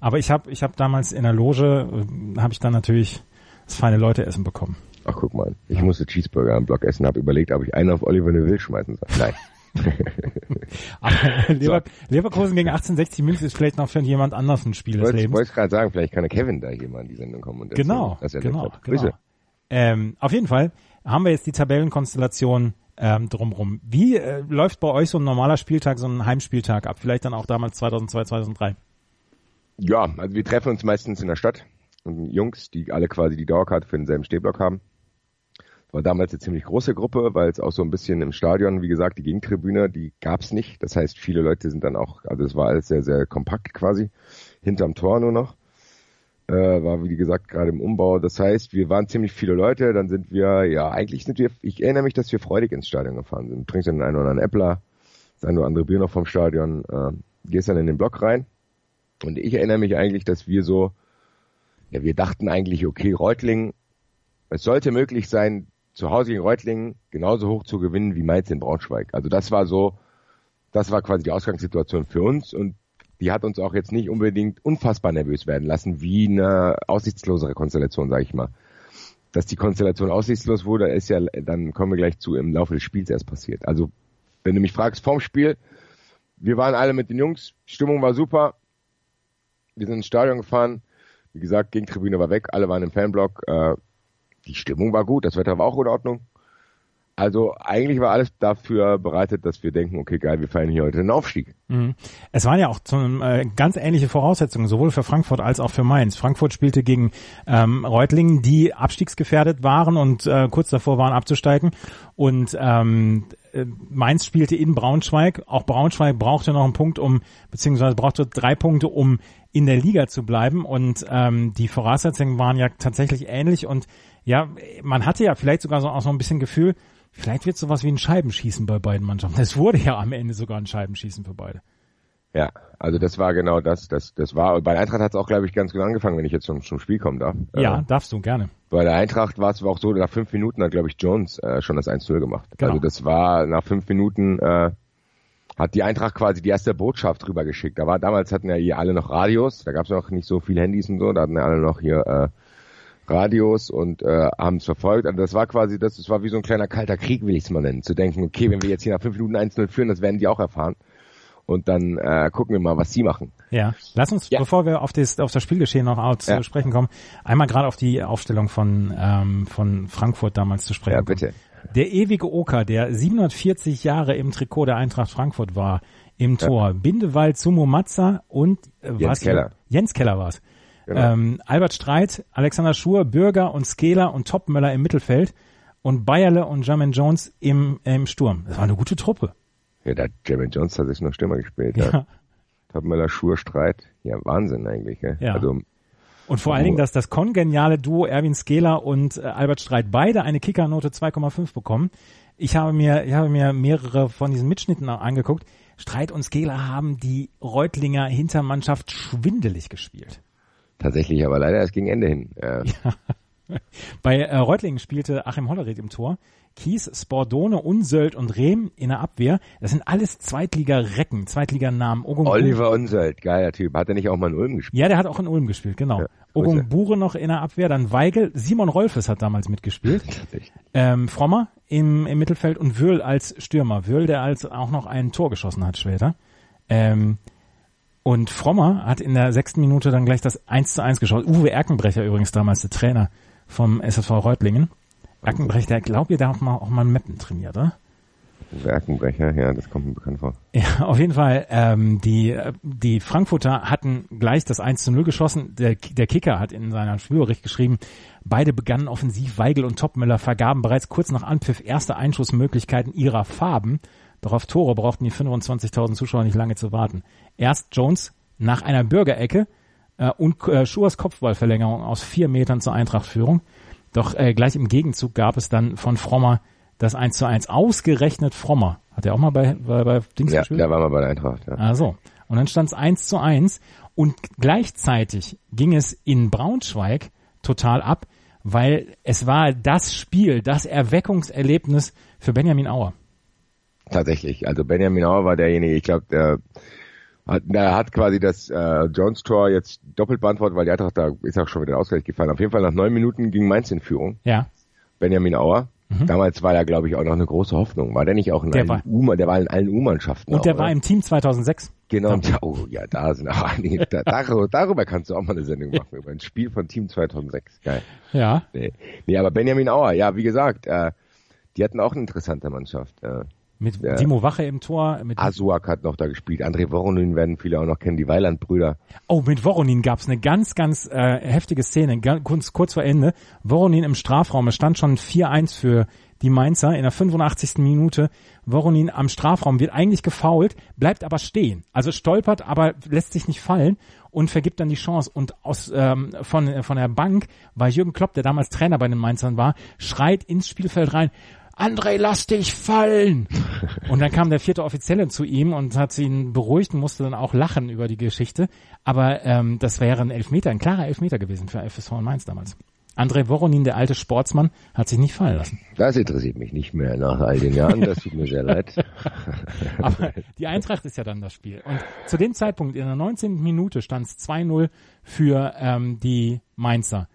aber ich habe ich hab damals in der Loge, äh, habe ich dann natürlich das feine Leute essen bekommen.
Ach, guck mal, ich ja. musste Cheeseburger am Block essen, habe überlegt, ob ich einen auf Oliver Neville schmeißen soll. Nein.
Lever. Leverkusen gegen 1860 München ist vielleicht noch für jemand anders ein Spiel des
Lebens.
Ich
wollte gerade sagen, vielleicht kann der Kevin da hier mal in die Sendung kommen. Und
genau, das genau, genau. Ähm, auf jeden Fall haben wir jetzt die Tabellenkonstellation ähm, drumrum. Wie äh, läuft bei euch so ein normaler Spieltag, so ein Heimspieltag ab? Vielleicht dann auch damals 2002, 2003?
Ja, also wir treffen uns meistens in der Stadt. Jungs, die alle quasi die Dauerkarte für denselben Stehblock haben. War damals eine ziemlich große Gruppe, weil es auch so ein bisschen im Stadion, wie gesagt, die Gegentribüne, die gab's nicht. Das heißt, viele Leute sind dann auch, also es war alles sehr, sehr kompakt quasi, hinterm Tor nur noch. Äh, war, wie gesagt, gerade im Umbau. Das heißt, wir waren ziemlich viele Leute, dann sind wir, ja, eigentlich sind wir, ich erinnere mich, dass wir freudig ins Stadion gefahren sind. Trinkst dann einen oder anderen Äppler, das eine oder andere Bier noch vom Stadion, äh, gehst dann in den Block rein. Und ich erinnere mich eigentlich, dass wir so, ja, wir dachten eigentlich, okay, Reutling, es sollte möglich sein, zu Hause gegen Reutlingen genauso hoch zu gewinnen wie Mainz in Braunschweig. Also das war so, das war quasi die Ausgangssituation für uns und die hat uns auch jetzt nicht unbedingt unfassbar nervös werden lassen, wie eine aussichtslosere Konstellation, sage ich mal. Dass die Konstellation aussichtslos wurde, ist ja, dann kommen wir gleich zu, im Laufe des Spiels erst passiert. Also, wenn du mich fragst, vorm Spiel, wir waren alle mit den Jungs, Stimmung war super, wir sind ins Stadion gefahren, wie gesagt, Gegentribüne war weg, alle waren im Fanblock, äh, die Stimmung war gut, das Wetter war auch in Ordnung. Also eigentlich war alles dafür bereitet, dass wir denken, okay, geil, wir feiern hier heute einen Aufstieg.
Mhm. Es waren ja auch zum, äh, ganz ähnliche Voraussetzungen, sowohl für Frankfurt als auch für Mainz. Frankfurt spielte gegen ähm, Reutlingen, die abstiegsgefährdet waren und äh, kurz davor waren abzusteigen. Und ähm, äh, Mainz spielte in Braunschweig. Auch Braunschweig brauchte noch einen Punkt, um, beziehungsweise brauchte drei Punkte, um in der Liga zu bleiben. Und ähm, die Voraussetzungen waren ja tatsächlich ähnlich und ja, man hatte ja vielleicht sogar so, auch so ein bisschen Gefühl, vielleicht wird sowas wie ein Scheibenschießen bei beiden Mannschaften. Es wurde ja am Ende sogar ein Scheibenschießen für beide.
Ja, also das war genau das, das, das war, bei der Eintracht hat es auch, glaube ich, ganz genau angefangen, wenn ich jetzt zum, zum Spiel kommen darf.
Ja, äh, darfst du, gerne.
Bei der Eintracht war es auch so, nach fünf Minuten hat, glaube ich, Jones äh, schon das 1-0 gemacht. Genau. Also das war, nach fünf Minuten äh, hat die Eintracht quasi die erste Botschaft rübergeschickt. Da war, damals hatten ja hier alle noch Radios, da gab es noch nicht so viele Handys und so, da hatten ja alle noch hier äh, Radios und äh, haben es verfolgt. Also das war quasi, das, das war wie so ein kleiner kalter Krieg, will ich es mal nennen. Zu denken, okay, wenn wir jetzt hier nach fünf Minuten 1-0 führen, das werden die auch erfahren. Und dann äh, gucken wir mal, was sie machen.
Ja, lass uns, ja. bevor wir auf das, auf das Spielgeschehen noch zu ja. sprechen kommen, einmal gerade auf die Aufstellung von, ähm, von Frankfurt damals zu sprechen. Ja,
bitte.
Kommen. Der ewige Oker, der 740 Jahre im Trikot der Eintracht Frankfurt war, im Tor. Ja. Bindewald, Sumo Matza und
äh, Jens was? Keller.
Jens Keller war's. Genau. Ähm, Albert Streit, Alexander Schur, Bürger und Skeler und Topmöller im Mittelfeld und Bayerle und Jermaine Jones im, im Sturm. Das war eine gute Truppe.
Ja, der Jermaine Jones hat sich noch Stürmer gespielt. Ja. ja. Topmöller, Schur, Streit. Ja, Wahnsinn eigentlich. Ja.
ja. Also, und vor allen Dingen, dass das kongeniale Duo Erwin Skeler und äh, Albert Streit beide eine Kickernote 2,5 bekommen. Ich habe mir, ich habe mir mehrere von diesen Mitschnitten angeguckt. Streit und Skeler haben die Reutlinger Hintermannschaft schwindelig gespielt.
Tatsächlich, aber leider erst gegen Ende hin. Ja.
Bei äh, Reutlingen spielte Achim Hollerith im Tor. Kies, Spordone, Unsöld und Rehm in der Abwehr. Das sind alles Zweitliga-Recken, Zweitliganamen.
Oliver Unsöld, geiler Typ. Hat er nicht auch mal in Ulm gespielt?
Ja, der hat auch in Ulm gespielt, genau. Ja, Ogung Bure noch in der Abwehr, dann Weigel, Simon Rolfes hat damals mitgespielt. ähm, Frommer im, im Mittelfeld und Wöhl als Stürmer. Wöhl, der als auch noch ein Tor geschossen hat später. Ähm, und Frommer hat in der sechsten Minute dann gleich das 1 zu 1 geschaut. Uwe Erkenbrecher übrigens damals der Trainer vom SSV Reutlingen. Erkenbrecher, glaubt ihr, der hat mal, auch mal Meppen trainiert, oder?
Werkenbrecher, ja, das kommt mir bekannt vor.
Ja, auf jeden Fall. Ähm, die, die Frankfurter hatten gleich das 1 zu 0 geschossen. Der, der Kicker hat in seiner Spielbericht geschrieben, beide begannen offensiv. Weigel und Topmüller vergaben bereits kurz nach Anpfiff erste Einschussmöglichkeiten ihrer Farben. Doch auf Tore brauchten die 25.000 Zuschauer nicht lange zu warten. Erst Jones nach einer Bürgerecke äh, und äh, Schurs Kopfballverlängerung aus vier Metern zur Eintrachtführung. Doch äh, gleich im Gegenzug gab es dann von Frommer das 1 zu 1. Ausgerechnet Frommer. Hat er auch mal bei, bei, bei
Dings ja, gespielt? Ja, der war mal bei der Eintracht. Ja.
Ah, so. Und dann stand es 1 zu 1 und gleichzeitig ging es in Braunschweig total ab, weil es war das Spiel, das Erweckungserlebnis für Benjamin Auer.
Tatsächlich. Also Benjamin Auer war derjenige, ich glaube, der hat, der hat quasi das äh, Jones Tor jetzt doppelt beantwortet, weil die Eintracht da ist auch schon wieder Ausgleich gefallen. Auf jeden Fall nach neun Minuten ging Mainz in Führung.
Ja.
Benjamin Auer. Mhm. Damals war er, glaube ich, auch noch eine große Hoffnung. War der nicht auch in
der allen
U, der war in allen U-Mannschaften.
Und auch, der war oder? im Team 2006.
Genau. Ja, oh, ja, da sind auch einige. Da, darüber, darüber kannst du auch mal eine Sendung machen über ein Spiel von Team 2006. Geil.
Ja.
Nee, nee aber Benjamin Auer, ja, wie gesagt, äh, die hatten auch eine interessante Mannschaft. Äh,
mit ja. Timo Wache im Tor. Mit
Asuak hat noch da gespielt. André Voronin werden viele auch noch kennen, die Weiland-Brüder.
Oh, mit Voronin gab's eine ganz, ganz äh, heftige Szene, ganz, kurz vor Ende. Voronin im Strafraum, es stand schon 4-1 für die Mainzer in der 85. Minute. Voronin am Strafraum wird eigentlich gefault, bleibt aber stehen. Also stolpert, aber lässt sich nicht fallen und vergibt dann die Chance. Und aus ähm, von, von der Bank war Jürgen Klopp, der damals Trainer bei den Mainzern war, schreit ins Spielfeld rein, André, lass dich fallen. Und dann kam der vierte Offizielle zu ihm und hat ihn beruhigt und musste dann auch lachen über die Geschichte. Aber ähm, das wäre ein Elfmeter, ein klarer Elfmeter gewesen für FSV in Mainz damals. André Voronin, der alte Sportsmann, hat sich nicht fallen lassen.
Das interessiert mich nicht mehr nach all den Jahren. Das tut mir sehr leid.
Aber die Eintracht ist ja dann das Spiel. Und zu dem Zeitpunkt, in der 19. Minute, stand es 2-0 für ähm, die Mainzer.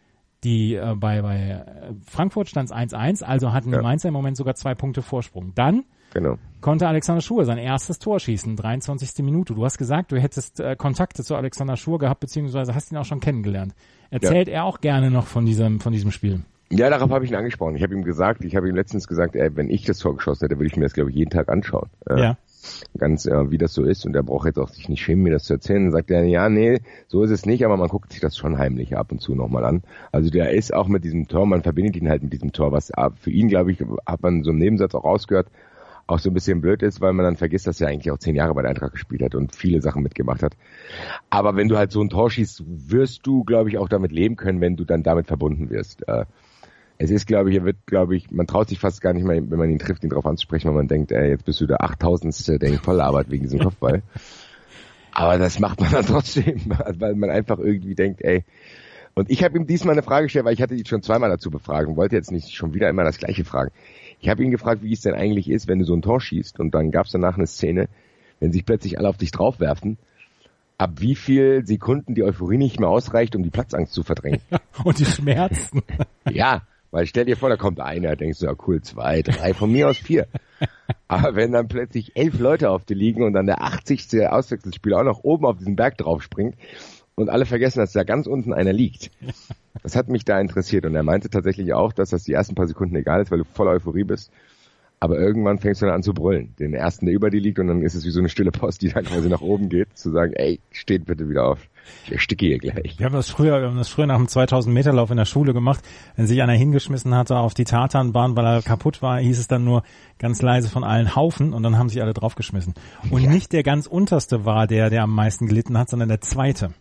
Die äh, bei, bei Frankfurt stand es 1-1, also hatten ja. die Mainzer im Moment sogar zwei Punkte Vorsprung. Dann
genau.
konnte Alexander Schur sein erstes Tor schießen, 23. Minute. Du hast gesagt, du hättest äh, Kontakte zu Alexander Schur gehabt, beziehungsweise hast ihn auch schon kennengelernt. Erzählt ja. er auch gerne noch von diesem, von diesem Spiel?
Ja, darauf habe ich ihn angesprochen. Ich habe ihm gesagt, ich habe ihm letztens gesagt, ey, wenn ich das Tor geschossen hätte, würde ich mir das, glaube ich, jeden Tag anschauen.
Äh, ja
ganz äh, wie das so ist und er braucht jetzt auch sich nicht schämen, mir das zu erzählen. Dann sagt er, ja, nee, so ist es nicht, aber man guckt sich das schon heimlich ab und zu nochmal an. Also der ist auch mit diesem Tor, man verbindet ihn halt mit diesem Tor, was für ihn, glaube ich, hat man so einen Nebensatz auch rausgehört, auch so ein bisschen blöd ist, weil man dann vergisst, dass er eigentlich auch zehn Jahre bei der Eintracht gespielt hat und viele Sachen mitgemacht hat. Aber wenn du halt so ein Tor schießt, wirst du, glaube ich, auch damit leben können, wenn du dann damit verbunden wirst. Äh, es ist, glaube ich, er wird, glaube ich, man traut sich fast gar nicht mehr, wenn man ihn trifft, ihn darauf anzusprechen, weil man denkt, ey, jetzt bist du der 8000. der in Vollarbeit wegen diesem Kopfball. Aber das macht man dann trotzdem, weil man einfach irgendwie denkt, ey, und ich habe ihm diesmal eine Frage gestellt, weil ich hatte ihn schon zweimal dazu befragt und wollte jetzt nicht schon wieder immer das gleiche fragen. Ich habe ihn gefragt, wie es denn eigentlich ist, wenn du so ein Tor schießt und dann gab es danach eine Szene, wenn sich plötzlich alle auf dich draufwerfen ab wie viel Sekunden die Euphorie nicht mehr ausreicht, um die Platzangst zu verdrängen.
Und die Schmerzen.
ja, weil stell dir vor, da kommt einer, denkst du, ja cool, zwei, drei, von mir aus vier. Aber wenn dann plötzlich elf Leute auf dir liegen und dann der 80. Auswechselspieler auch noch oben auf diesen Berg drauf springt und alle vergessen, dass da ganz unten einer liegt. Das hat mich da interessiert und er meinte tatsächlich auch, dass das die ersten paar Sekunden egal ist, weil du voller Euphorie bist aber irgendwann fängst du dann an zu brüllen. Den ersten, der über dir liegt und dann ist es wie so eine stille Post, die dann quasi nach oben geht, zu sagen, ey, steht bitte wieder auf. Ich ersticke hier gleich.
Wir haben das früher, wir haben das früher nach dem 2000 Meter Lauf in der Schule gemacht. Wenn sich einer hingeschmissen hatte auf die Tatanbahn, weil er kaputt war, hieß es dann nur ganz leise von allen Haufen und dann haben sich alle draufgeschmissen. Und ja. nicht der ganz unterste war der, der am meisten gelitten hat, sondern der zweite.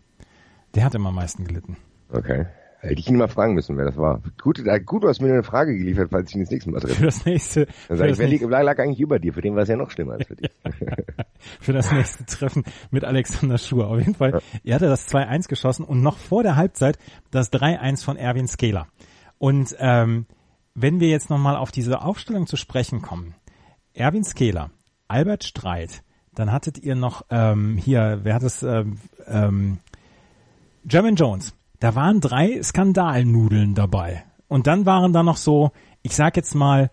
Der hat immer am meisten gelitten.
Okay. Hätte ich ihn mal fragen müssen, wer das war. Gut, gut, du hast mir eine Frage geliefert, falls ich ihn das nächste Mal treffe.
Für das nächste.
Dann sag ich, wer liegt, lag eigentlich über dir? Für den war es ja noch schlimmer als für dich.
für das nächste Treffen mit Alexander Schur. Auf jeden Fall, ja. er hatte das 2-1 geschossen und noch vor der Halbzeit das 3-1 von Erwin Skeler. Und ähm, wenn wir jetzt nochmal auf diese Aufstellung zu sprechen kommen. Erwin Skeler, Albert Streit, dann hattet ihr noch ähm, hier, wer hat es, ähm, ähm, German Jones da waren drei Skandalnudeln dabei. Und dann waren da noch so, ich sag jetzt mal,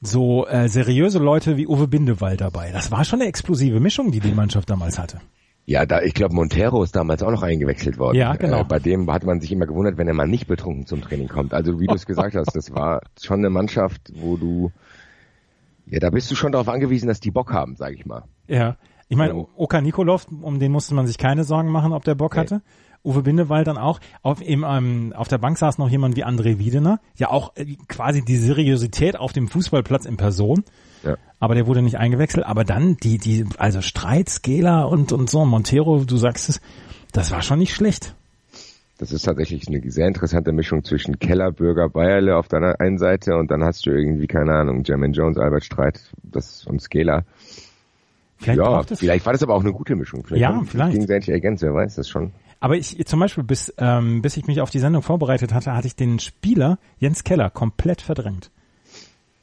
so äh, seriöse Leute wie Uwe Bindewald dabei. Das war schon eine explosive Mischung, die die Mannschaft damals hatte.
Ja, da ich glaube Montero ist damals auch noch eingewechselt worden.
Ja, genau. Äh,
bei dem hat man sich immer gewundert, wenn er mal nicht betrunken zum Training kommt. Also wie du es gesagt hast, das war schon eine Mannschaft, wo du ja, da bist du schon darauf angewiesen, dass die Bock haben, sag ich mal.
Ja, ich meine, Oka Nikolov, um den musste man sich keine Sorgen machen, ob der Bock nee. hatte. Uwe Bindewald dann auch. Auf, eben, ähm, auf der Bank saß noch jemand wie André Wiedener, ja auch äh, quasi die Seriosität auf dem Fußballplatz in Person. Ja. Aber der wurde nicht eingewechselt. Aber dann die, die, also Streit, Skela und, und so, Montero, du sagst es, das war schon nicht schlecht.
Das ist tatsächlich eine sehr interessante Mischung zwischen Keller, Bürger, Bayerle auf deiner einen Seite und dann hast du irgendwie, keine Ahnung, Jermaine Jones, Albert Streit das, und Skela. Vielleicht ja, vielleicht war das aber auch eine gute Mischung.
Vielleicht ja, vielleicht.
Gegenseitig ergänzt, wer weiß das schon.
Aber ich zum Beispiel, bis, ähm, bis ich mich auf die Sendung vorbereitet hatte, hatte ich den Spieler Jens Keller komplett verdrängt.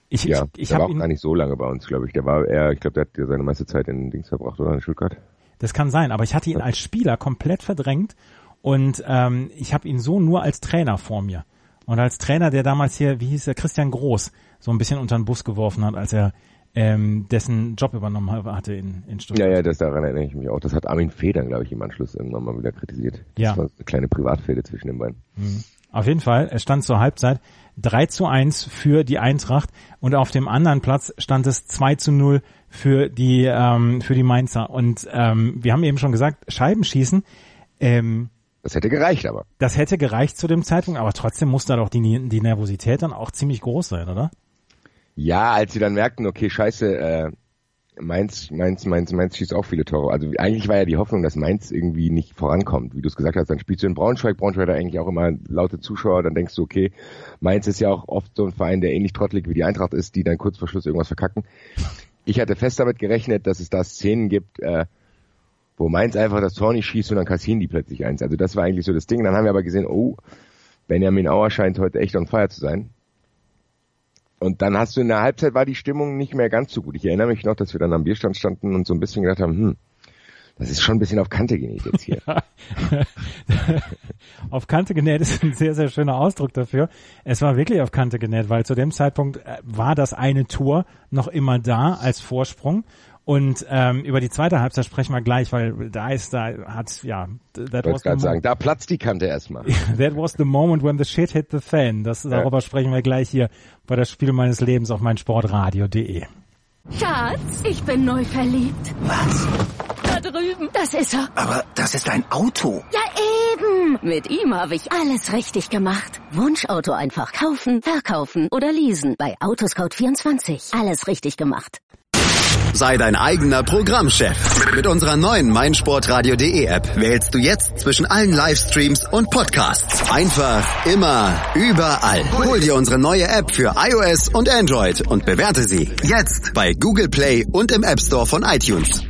Ich, ja, ich, ich der war auch gar nicht so lange bei uns, glaube ich. Der war eher, ich glaube, der hat ja seine meiste Zeit in Dings verbracht, oder in Stuttgart.
Das kann sein, aber ich hatte ihn als Spieler komplett verdrängt und ähm, ich habe ihn so nur als Trainer vor mir. Und als Trainer, der damals hier, wie hieß er, Christian Groß, so ein bisschen unter den Bus geworfen hat, als er ähm, dessen Job übernommen hatte in, in Stuttgart.
Ja, ja, das daran erinnere ich mich auch. Das hat Armin Federn, glaube ich, im Anschluss irgendwann mal wieder kritisiert.
Ja.
Das war eine kleine Privatfehde zwischen den beiden.
Mhm. Auf jeden Fall, es stand zur Halbzeit 3 zu 1 für die Eintracht und auf dem anderen Platz stand es 2 zu 0 für die, ähm, für die Mainzer. Und ähm, wir haben eben schon gesagt, Scheibenschießen, ähm,
das hätte gereicht, aber.
Das hätte gereicht zu dem Zeitpunkt, aber trotzdem muss da doch die, die Nervosität dann auch ziemlich groß sein, oder?
Ja, als sie dann merkten, okay, scheiße, äh, Mainz, Mainz, Mainz, Mainz schießt auch viele Tore. Also eigentlich war ja die Hoffnung, dass Mainz irgendwie nicht vorankommt. Wie du es gesagt hast, dann spielst du in Braunschweig, Braunschweig hat eigentlich auch immer laute Zuschauer, dann denkst du, okay, Mainz ist ja auch oft so ein Verein, der ähnlich trottelig wie die Eintracht ist, die dann kurz vor Schluss irgendwas verkacken. Ich hatte fest damit gerechnet, dass es da Szenen gibt, äh, wo Mainz einfach das Tor nicht schießt und dann kassieren die plötzlich eins. Also das war eigentlich so das Ding. Dann haben wir aber gesehen, oh, Benjamin Auer scheint heute echt on fire zu sein. Und dann hast du in der Halbzeit war die Stimmung nicht mehr ganz so gut. Ich erinnere mich noch, dass wir dann am Bierstand standen und so ein bisschen gedacht haben, hm, das ist schon ein bisschen auf Kante genäht jetzt hier.
auf Kante genäht ist ein sehr, sehr schöner Ausdruck dafür. Es war wirklich auf Kante genäht, weil zu dem Zeitpunkt äh, war das eine Tor noch immer da als Vorsprung und ähm, über die zweite Halbzeit sprechen wir gleich, weil da ist, da hat, ja,
that was the sagen, da platzt die Kante erstmal.
that was the moment when the shit hit the fan. Das, ja. Darüber sprechen wir gleich hier bei das Spiel meines Lebens auf meinsportradio.de.
Schatz, ich bin neu verliebt.
Was?
Da drüben. Das ist er.
Aber das ist ein Auto.
Ja, eben. Mit ihm habe ich alles richtig gemacht. Wunschauto einfach kaufen, verkaufen oder leasen. Bei Autoscout24. Alles richtig gemacht.
Sei dein eigener Programmchef. Mit unserer neuen meinsportradio.de App wählst du jetzt zwischen allen Livestreams und Podcasts. Einfach, immer, überall. Hol dir unsere neue App für iOS und Android und bewerte sie jetzt bei Google Play und im App Store von iTunes.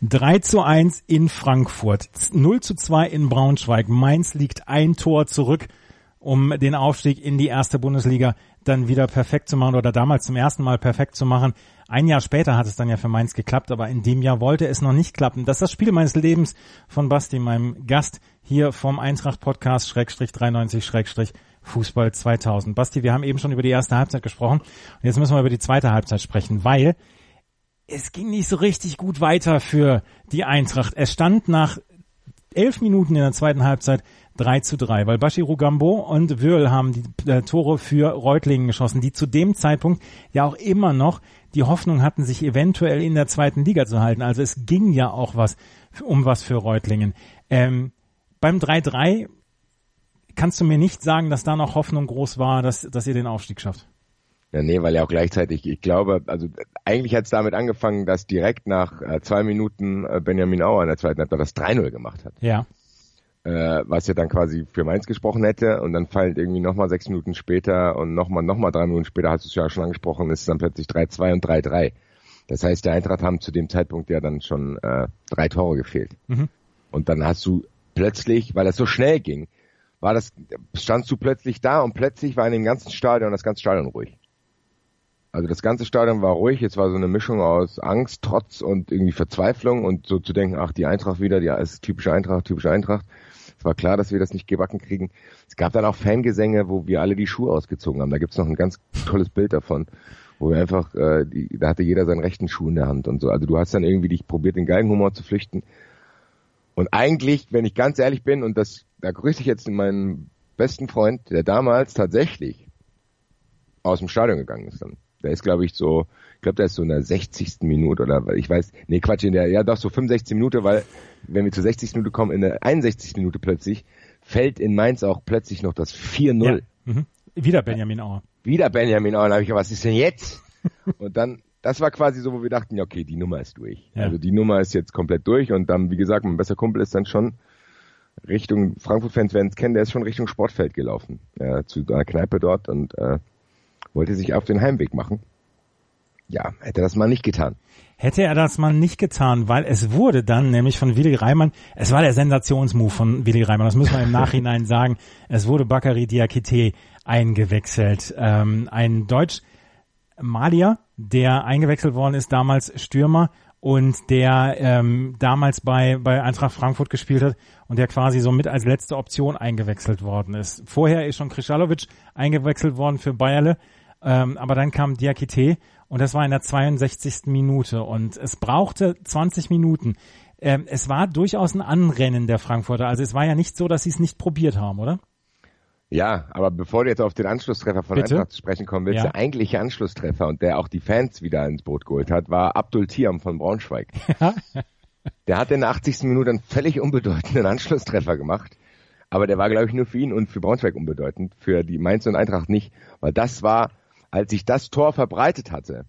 3 zu 1 in Frankfurt, 0 zu 2 in Braunschweig. Mainz liegt ein Tor zurück um den Aufstieg in die erste Bundesliga dann wieder perfekt zu machen oder damals zum ersten Mal perfekt zu machen. Ein Jahr später hat es dann ja für Mainz geklappt, aber in dem Jahr wollte es noch nicht klappen. Das ist das Spiel meines Lebens von Basti, meinem Gast hier vom Eintracht Podcast Schrägstrich 93 Schrägstrich Fußball 2000. Basti, wir haben eben schon über die erste Halbzeit gesprochen und jetzt müssen wir über die zweite Halbzeit sprechen, weil es ging nicht so richtig gut weiter für die Eintracht. Es stand nach elf Minuten in der zweiten Halbzeit 3 zu 3, weil Bashiru Gambo und Wörl haben die äh, Tore für Reutlingen geschossen, die zu dem Zeitpunkt ja auch immer noch die Hoffnung hatten, sich eventuell in der zweiten Liga zu halten. Also es ging ja auch was um was für Reutlingen. Ähm, beim 3-3 kannst du mir nicht sagen, dass da noch Hoffnung groß war, dass, dass ihr den Aufstieg schafft.
Ja, nee, weil ja auch gleichzeitig, ich glaube, also eigentlich hat es damit angefangen, dass direkt nach äh, zwei Minuten äh, Benjamin Auer in der zweiten Halbzeit das 3-0 gemacht hat.
Ja.
Äh, was ja dann quasi für Mainz gesprochen hätte und dann fallen irgendwie nochmal sechs Minuten später und nochmal nochmal drei Minuten später, hast du es ja schon angesprochen, ist dann plötzlich 3-2 und 3-3. Das heißt, der Eintracht haben zu dem Zeitpunkt ja dann schon äh, drei Tore gefehlt. Mhm. Und dann hast du plötzlich, weil das so schnell ging, war das, standst du plötzlich da und plötzlich war in dem ganzen Stadion das ganze Stadion ruhig. Also das ganze Stadion war ruhig, es war so eine Mischung aus Angst, Trotz und irgendwie Verzweiflung und so zu denken, ach, die Eintracht wieder, die ist typische Eintracht, typische Eintracht. Es war klar, dass wir das nicht gebacken kriegen. Es gab dann auch Fangesänge, wo wir alle die Schuhe ausgezogen haben. Da gibt's noch ein ganz tolles Bild davon, wo wir einfach, äh, die, da hatte jeder seinen rechten Schuh in der Hand und so. Also du hast dann irgendwie dich probiert, den Geigenhumor zu flüchten. Und eigentlich, wenn ich ganz ehrlich bin, und das, da grüße ich jetzt meinen besten Freund, der damals tatsächlich aus dem Stadion gegangen ist dann. Der ist, glaube ich, so, ich glaube, der ist so in der 60. Minute oder ich weiß, nee, Quatsch, in der, ja doch, so 65. Minute, weil wenn wir zur 60. Minute kommen, in der 61. Minute plötzlich, fällt in Mainz auch plötzlich noch das 4-0. Ja,
mhm. Wieder Benjamin Auer.
Wieder Benjamin Auer. Da habe ich was ist denn jetzt? und dann, das war quasi so, wo wir dachten, ja, okay, die Nummer ist durch. Ja. Also die Nummer ist jetzt komplett durch und dann, wie gesagt, mein bester Kumpel ist dann schon Richtung, Frankfurt-Fans werden es kennen, der ist schon Richtung Sportfeld gelaufen, äh, zu einer Kneipe dort und äh, wollte sich auf den Heimweg machen. Ja, hätte das mal nicht getan.
Hätte er das mal nicht getan, weil es wurde dann nämlich von Willi Reimann, es war der Sensationsmove von Willi Reimann, das müssen wir im Nachhinein sagen, es wurde Bakary Diakite eingewechselt. Ähm, ein Deutsch-Malier, der eingewechselt worden ist, damals Stürmer und der ähm, damals bei, bei Eintracht Frankfurt gespielt hat und der quasi so mit als letzte Option eingewechselt worden ist. Vorher ist schon Krischalovic eingewechselt worden für Bayerle ähm, aber dann kam Diakite und das war in der 62. Minute und es brauchte 20 Minuten. Ähm, es war durchaus ein Anrennen der Frankfurter. Also es war ja nicht so, dass sie es nicht probiert haben, oder?
Ja, aber bevor du jetzt auf den Anschlusstreffer von Bitte? Eintracht zu sprechen kommen willst, ja. der eigentliche Anschlusstreffer und der auch die Fans wieder ins Boot geholt hat, war Abdul Tiam von Braunschweig. der hat in der 80. Minute einen völlig unbedeutenden Anschlusstreffer gemacht. Aber der war, glaube ich, nur für ihn und für Braunschweig unbedeutend, für die Mainz und Eintracht nicht, weil das war als sich das Tor verbreitet hatte,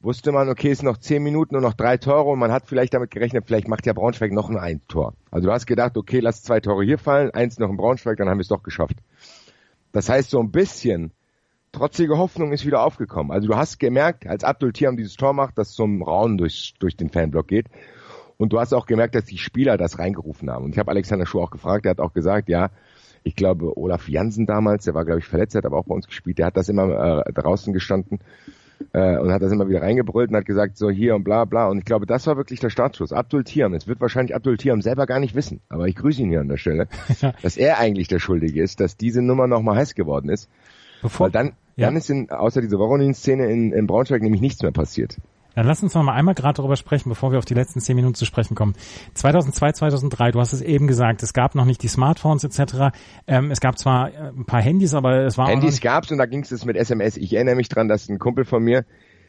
wusste man, okay, es sind noch zehn Minuten und noch drei Tore und man hat vielleicht damit gerechnet, vielleicht macht ja Braunschweig noch ein Tor. Also du hast gedacht, okay, lass zwei Tore hier fallen, eins noch in Braunschweig, dann haben wir es doch geschafft. Das heißt, so ein bisschen trotzige Hoffnung ist wieder aufgekommen. Also du hast gemerkt, als Abdul Tiam dieses Tor macht, dass so ein Raun durch, durch den Fanblock geht. Und du hast auch gemerkt, dass die Spieler das reingerufen haben. Und ich habe Alexander Schuh auch gefragt, der hat auch gesagt, ja, ich glaube, Olaf Jansen damals, der war, glaube ich, verletzt, der hat aber auch bei uns gespielt, der hat das immer äh, draußen gestanden äh, und hat das immer wieder reingebrüllt und hat gesagt, so hier und bla bla. Und ich glaube, das war wirklich der Startschuss. Abdul Tiam, es wird wahrscheinlich Abdul Tiam selber gar nicht wissen, aber ich grüße ihn hier an der Stelle, dass er eigentlich der Schuldige ist, dass diese Nummer nochmal heiß geworden ist. Bevor, Weil dann, ja. dann ist in, außer dieser Voronin-Szene in, in Braunschweig nämlich nichts mehr passiert.
Dann lass uns noch mal einmal gerade darüber sprechen, bevor wir auf die letzten zehn Minuten zu sprechen kommen. 2002, 2003, du hast es eben gesagt, es gab noch nicht die Smartphones etc. Ähm, es gab zwar äh, ein paar Handys, aber es war
Handys gab's und da ging es mit SMS. Ich erinnere mich dran, dass ein Kumpel von mir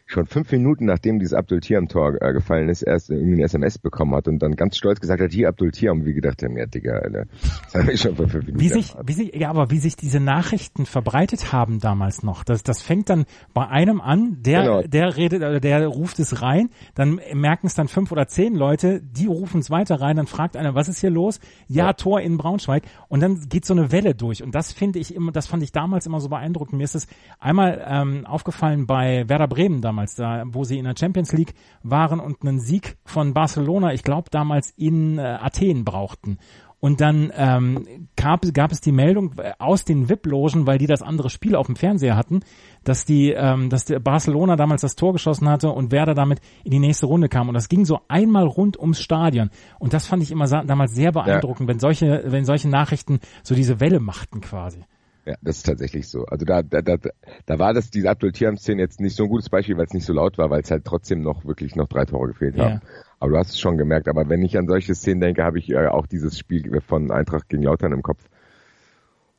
schon fünf Minuten nachdem dieses Abdul Tiam Tor äh, gefallen ist, erst irgendwie ein SMS bekommen hat und dann ganz stolz gesagt hat, hier Abdul Tiam, wie gedacht haben, ja Digga, Alter. Das habe ich schon vor fünf Minuten.
Wie sich, wie sich, ja, aber wie sich diese Nachrichten verbreitet haben damals noch, das, das fängt dann bei einem an, der, genau. der redet, oder der ruft es rein, dann merken es dann fünf oder zehn Leute, die rufen es weiter rein, dann fragt einer, was ist hier los? Ja, ja. Tor in Braunschweig und dann geht so eine Welle durch und das finde ich immer, das fand ich damals immer so beeindruckend. Mir ist es einmal ähm, aufgefallen bei Werder Bremen damals damals, da, wo sie in der Champions League waren und einen Sieg von Barcelona, ich glaube damals in äh, Athen brauchten. und dann ähm, gab, gab es die Meldung aus den VIP-Logen, weil die das andere Spiel auf dem Fernseher hatten, dass die, ähm, dass der Barcelona damals das Tor geschossen hatte und Werder damit in die nächste Runde kam. Und das ging so einmal rund ums Stadion. Und das fand ich immer damals sehr beeindruckend, ja. wenn solche, wenn solche Nachrichten so diese Welle machten quasi.
Ja, das ist tatsächlich so. Also da, da, da, da war das, diese Abdul Tiam-Szene jetzt nicht so ein gutes Beispiel, weil es nicht so laut war, weil es halt trotzdem noch wirklich noch drei Tore gefehlt ja. haben. Aber du hast es schon gemerkt. Aber wenn ich an solche Szenen denke, habe ich äh, auch dieses Spiel von Eintracht gegen Lautern im Kopf,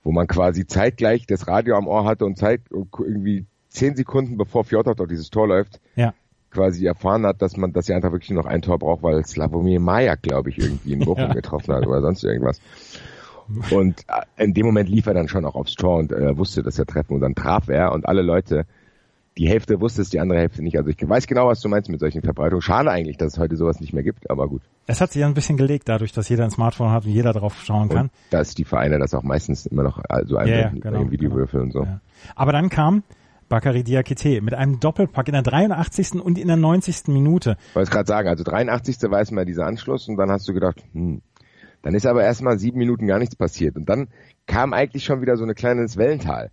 wo man quasi zeitgleich das Radio am Ohr hatte und Zeit irgendwie zehn Sekunden bevor Fjordhoff auf dieses Tor läuft,
ja.
quasi erfahren hat, dass man, dass die Eintracht wirklich noch ein Tor braucht, weil Slavomir Majak, glaube ich, irgendwie in Bochum ja. getroffen hat oder sonst irgendwas. Und äh, in dem Moment lief er dann schon auch aufs Tor und äh, wusste, dass er treffen und dann traf er und alle Leute die Hälfte wusste es, die andere Hälfte nicht. Also ich weiß genau, was du meinst mit solchen Verbreitungen. Schade eigentlich, dass es heute sowas nicht mehr gibt, aber gut.
Es hat sich ja ein bisschen gelegt, dadurch, dass jeder ein Smartphone hat und jeder drauf schauen kann. Und
dass die Vereine das auch meistens immer noch also
einblenden ja, ja, genau,
Videowürfel genau. und so. Ja.
Aber dann kam Bakary Diakite mit einem Doppelpack in der 83. und in der 90. Minute.
Ich wollte gerade sagen, also 83. war erstmal dieser Anschluss und dann hast du gedacht, hm, dann ist aber erstmal sieben Minuten gar nichts passiert. Und dann kam eigentlich schon wieder so eine kleines Wellental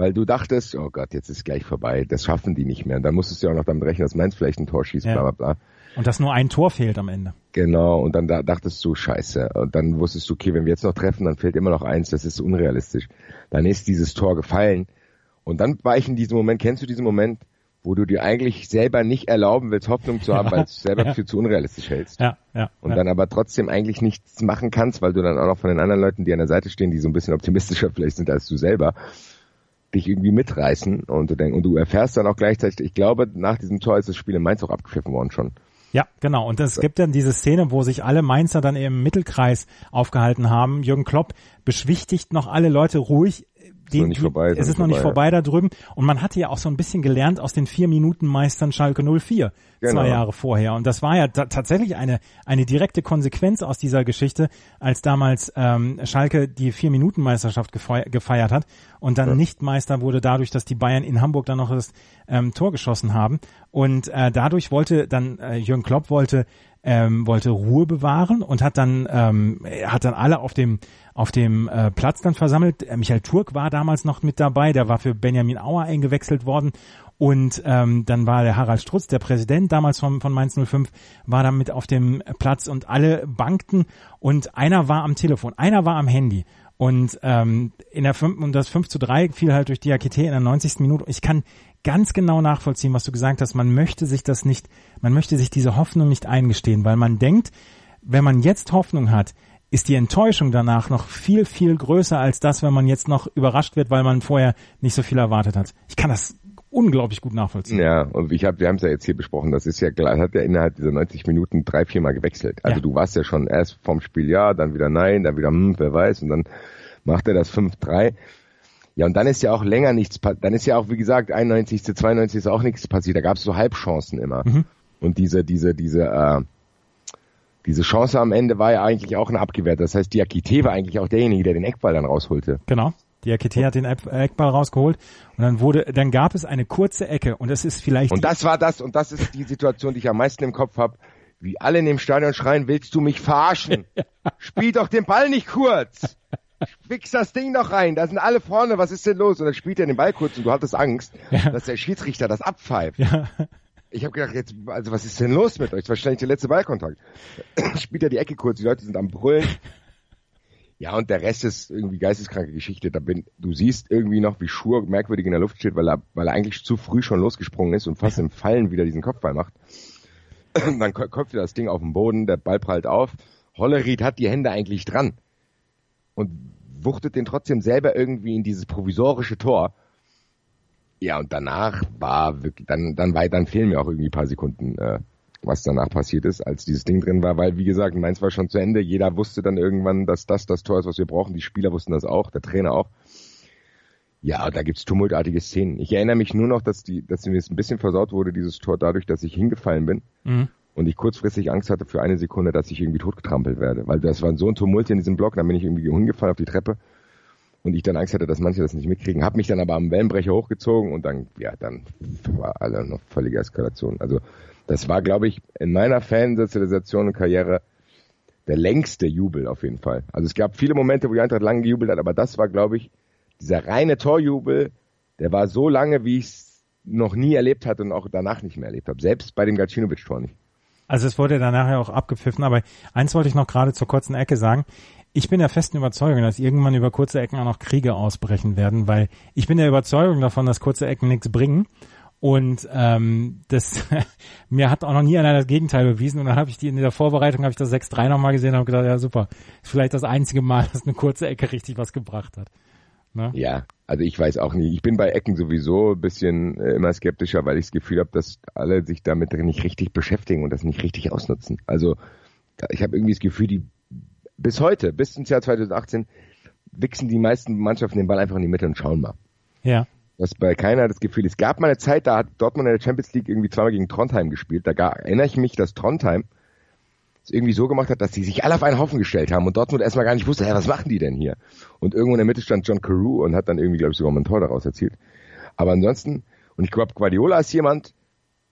weil du dachtest, oh Gott, jetzt ist gleich vorbei, das schaffen die nicht mehr. Und dann musstest du ja auch noch damit rechnen, dass Mainz vielleicht ein Tor schießt, ja. bla bla bla.
Und dass nur ein Tor fehlt am Ende.
Genau, und dann da dachtest du, scheiße. Und dann wusstest du, okay, wenn wir jetzt noch treffen, dann fehlt immer noch eins, das ist unrealistisch. Dann ist dieses Tor gefallen. Und dann war ich in diesem Moment, kennst du diesen Moment, wo du dir eigentlich selber nicht erlauben willst, Hoffnung zu haben, ja, weil du es selber ja. für zu unrealistisch hältst.
Ja, ja,
und
ja.
dann aber trotzdem eigentlich nichts machen kannst, weil du dann auch noch von den anderen Leuten, die an der Seite stehen, die so ein bisschen optimistischer vielleicht sind als du selber, dich irgendwie mitreißen und du denkst, und du erfährst dann auch gleichzeitig, ich glaube, nach diesem Tor ist das Spiel in Mainz auch abgepfiffen worden schon.
Ja, genau. Und es gibt dann diese Szene, wo sich alle Mainzer dann im Mittelkreis aufgehalten haben. Jürgen Klopp beschwichtigt noch alle Leute ruhig,
die, ist vorbei,
es ist noch nicht vorbei da drüben. Und man hatte ja auch so ein bisschen gelernt aus den vier Minuten Meistern Schalke 04 genau. zwei Jahre vorher. Und das war ja tatsächlich eine, eine direkte Konsequenz aus dieser Geschichte, als damals ähm, Schalke die vier Minuten Meisterschaft gefeiert hat und dann ja. nicht Meister wurde dadurch, dass die Bayern in Hamburg dann noch das ähm, Tor geschossen haben. Und äh, dadurch wollte dann äh, Jürgen Klopp wollte ähm, wollte Ruhe bewahren und hat dann ähm, hat dann alle auf dem auf dem äh, Platz dann versammelt. Äh, Michael Turk war damals noch mit dabei, der war für Benjamin Auer eingewechselt worden. Und ähm, dann war der Harald Strutz, der Präsident damals von, von Mainz 05, war dann mit auf dem Platz und alle bankten und einer war am Telefon, einer war am Handy und ähm, in der 5, und das 5 zu 3 fiel halt durch Diakite in der 90. Minute. Ich kann ganz genau nachvollziehen, was du gesagt hast. Man möchte sich das nicht, man möchte sich diese Hoffnung nicht eingestehen, weil man denkt, wenn man jetzt Hoffnung hat, ist die Enttäuschung danach noch viel, viel größer als das, wenn man jetzt noch überrascht wird, weil man vorher nicht so viel erwartet hat. Ich kann das unglaublich gut nachvollziehen.
Ja, und ich hab, wir haben es ja jetzt hier besprochen, das ist ja klar, hat ja innerhalb dieser 90 Minuten drei, viermal gewechselt. Also ja. du warst ja schon erst vom Spiel ja, dann wieder nein, dann wieder hm, wer weiß, und dann macht er das 5-3. Ja, und dann ist ja auch länger nichts, dann ist ja auch, wie gesagt, 91. 92. ist auch nichts passiert. Da gab es so Halbchancen immer. Mhm. Und diese, diese, diese, äh, diese Chance am Ende war ja eigentlich auch ein Abgewehrt. Das heißt, Diakite war eigentlich auch derjenige, der den Eckball dann rausholte.
Genau. Diakite hat den Eckball rausgeholt und dann wurde, dann gab es eine kurze Ecke und das ist vielleicht.
Und das war das und das ist die Situation, die ich am meisten im Kopf habe. Wie alle in dem Stadion schreien, willst du mich verarschen? Spiel doch den Ball nicht kurz fix das Ding noch rein, da sind alle vorne, was ist denn los? Und dann spielt er den Ball kurz und du hattest Angst, ja. dass der Schiedsrichter das abpfeift. Ja. Ich habe gedacht, jetzt, also was ist denn los mit euch? Das war wahrscheinlich der letzte Ballkontakt. spielt er die Ecke kurz, die Leute sind am Brüllen. Ja, und der Rest ist irgendwie geisteskranke Geschichte. Da bin, du siehst irgendwie noch, wie Schur merkwürdig in der Luft steht, weil er, weil er eigentlich zu früh schon losgesprungen ist und fast im Fallen wieder diesen Kopfball macht. dann köpft er das Ding auf den Boden, der Ball prallt auf. Hollerried hat die Hände eigentlich dran und wuchtet den trotzdem selber irgendwie in dieses provisorische Tor. Ja, und danach war wirklich, dann, dann, war, dann fehlen mir auch irgendwie ein paar Sekunden, äh, was danach passiert ist, als dieses Ding drin war, weil, wie gesagt, meins war schon zu Ende. Jeder wusste dann irgendwann, dass das das Tor ist, was wir brauchen. Die Spieler wussten das auch, der Trainer auch. Ja, da gibt's tumultartige Szenen. Ich erinnere mich nur noch, dass die, dass mir jetzt ein bisschen versaut wurde, dieses Tor, dadurch, dass ich hingefallen bin. Mhm und ich kurzfristig Angst hatte für eine Sekunde, dass ich irgendwie totgetrampelt werde. Weil das war so ein Tumult in diesem Block, dann bin ich irgendwie hingefallen auf die Treppe und ich dann Angst hatte, dass manche das nicht mitkriegen. Hab mich dann aber am Wellenbrecher hochgezogen und dann, ja, dann war alle noch völlige Eskalation. Also das war, glaube ich, in meiner Fansozialisation und Karriere der längste Jubel auf jeden Fall. Also es gab viele Momente, wo die Eintracht lange gejubelt hat, aber das war, glaube ich, dieser reine Torjubel, der war so lange, wie ich es noch nie erlebt hatte und auch danach nicht mehr erlebt habe. Selbst bei dem Gacinovic-Tor nicht.
Also es wurde danach ja auch abgepfiffen, aber eins wollte ich noch gerade zur kurzen Ecke sagen. Ich bin der festen Überzeugung, dass irgendwann über kurze Ecken auch noch Kriege ausbrechen werden, weil ich bin der Überzeugung davon, dass kurze Ecken nichts bringen. Und ähm, das mir hat auch noch nie einer das Gegenteil bewiesen. Und dann habe ich die in der Vorbereitung habe ich das 6-3 nochmal gesehen und habe gedacht, ja super, ist vielleicht das einzige Mal, dass eine kurze Ecke richtig was gebracht hat.
Ne? Ja, also ich weiß auch nicht. Ich bin bei Ecken sowieso ein bisschen äh, immer skeptischer, weil ich das Gefühl habe, dass alle sich damit nicht richtig beschäftigen und das nicht richtig ausnutzen. Also ich habe irgendwie das Gefühl, die bis heute, bis ins Jahr 2018, wichsen die meisten Mannschaften den Ball einfach in die Mitte und schauen mal.
Ja.
Was bei keiner das Gefühl, es gab mal eine Zeit, da hat Dortmund in der Champions League irgendwie zweimal gegen Trondheim gespielt. Da gar, erinnere ich mich, dass Trondheim es irgendwie so gemacht hat, dass sie sich alle auf einen Haufen gestellt haben und Dortmund erstmal gar nicht wusste, hey, was machen die denn hier? Und irgendwo in der Mitte stand John Carew und hat dann irgendwie, glaube ich, sogar mal ein Tor daraus erzielt. Aber ansonsten, und ich glaube, Guardiola ist jemand,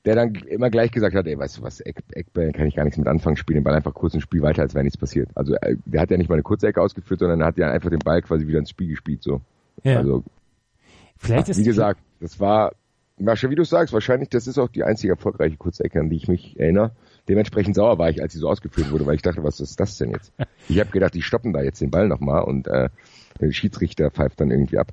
der dann immer gleich gesagt hat, ey, weißt du was, Eck, Eckball kann ich gar nichts mit anfangen, spielen den Ball einfach kurz und spiel weiter, als wäre nichts passiert. Also äh, der hat ja nicht mal eine kurze Ecke ausgeführt, sondern er hat ja einfach den Ball quasi wieder ins Spiel gespielt, so. Ja. Also, Vielleicht ist wie gesagt, das war, wie du sagst, wahrscheinlich, das ist auch die einzige erfolgreiche kurze Ecke, an die ich mich erinnere. Dementsprechend sauer war ich, als sie so ausgeführt wurde, weil ich dachte, was ist das denn jetzt? Ich habe gedacht, die stoppen da jetzt den Ball nochmal und äh, der Schiedsrichter pfeift dann irgendwie ab.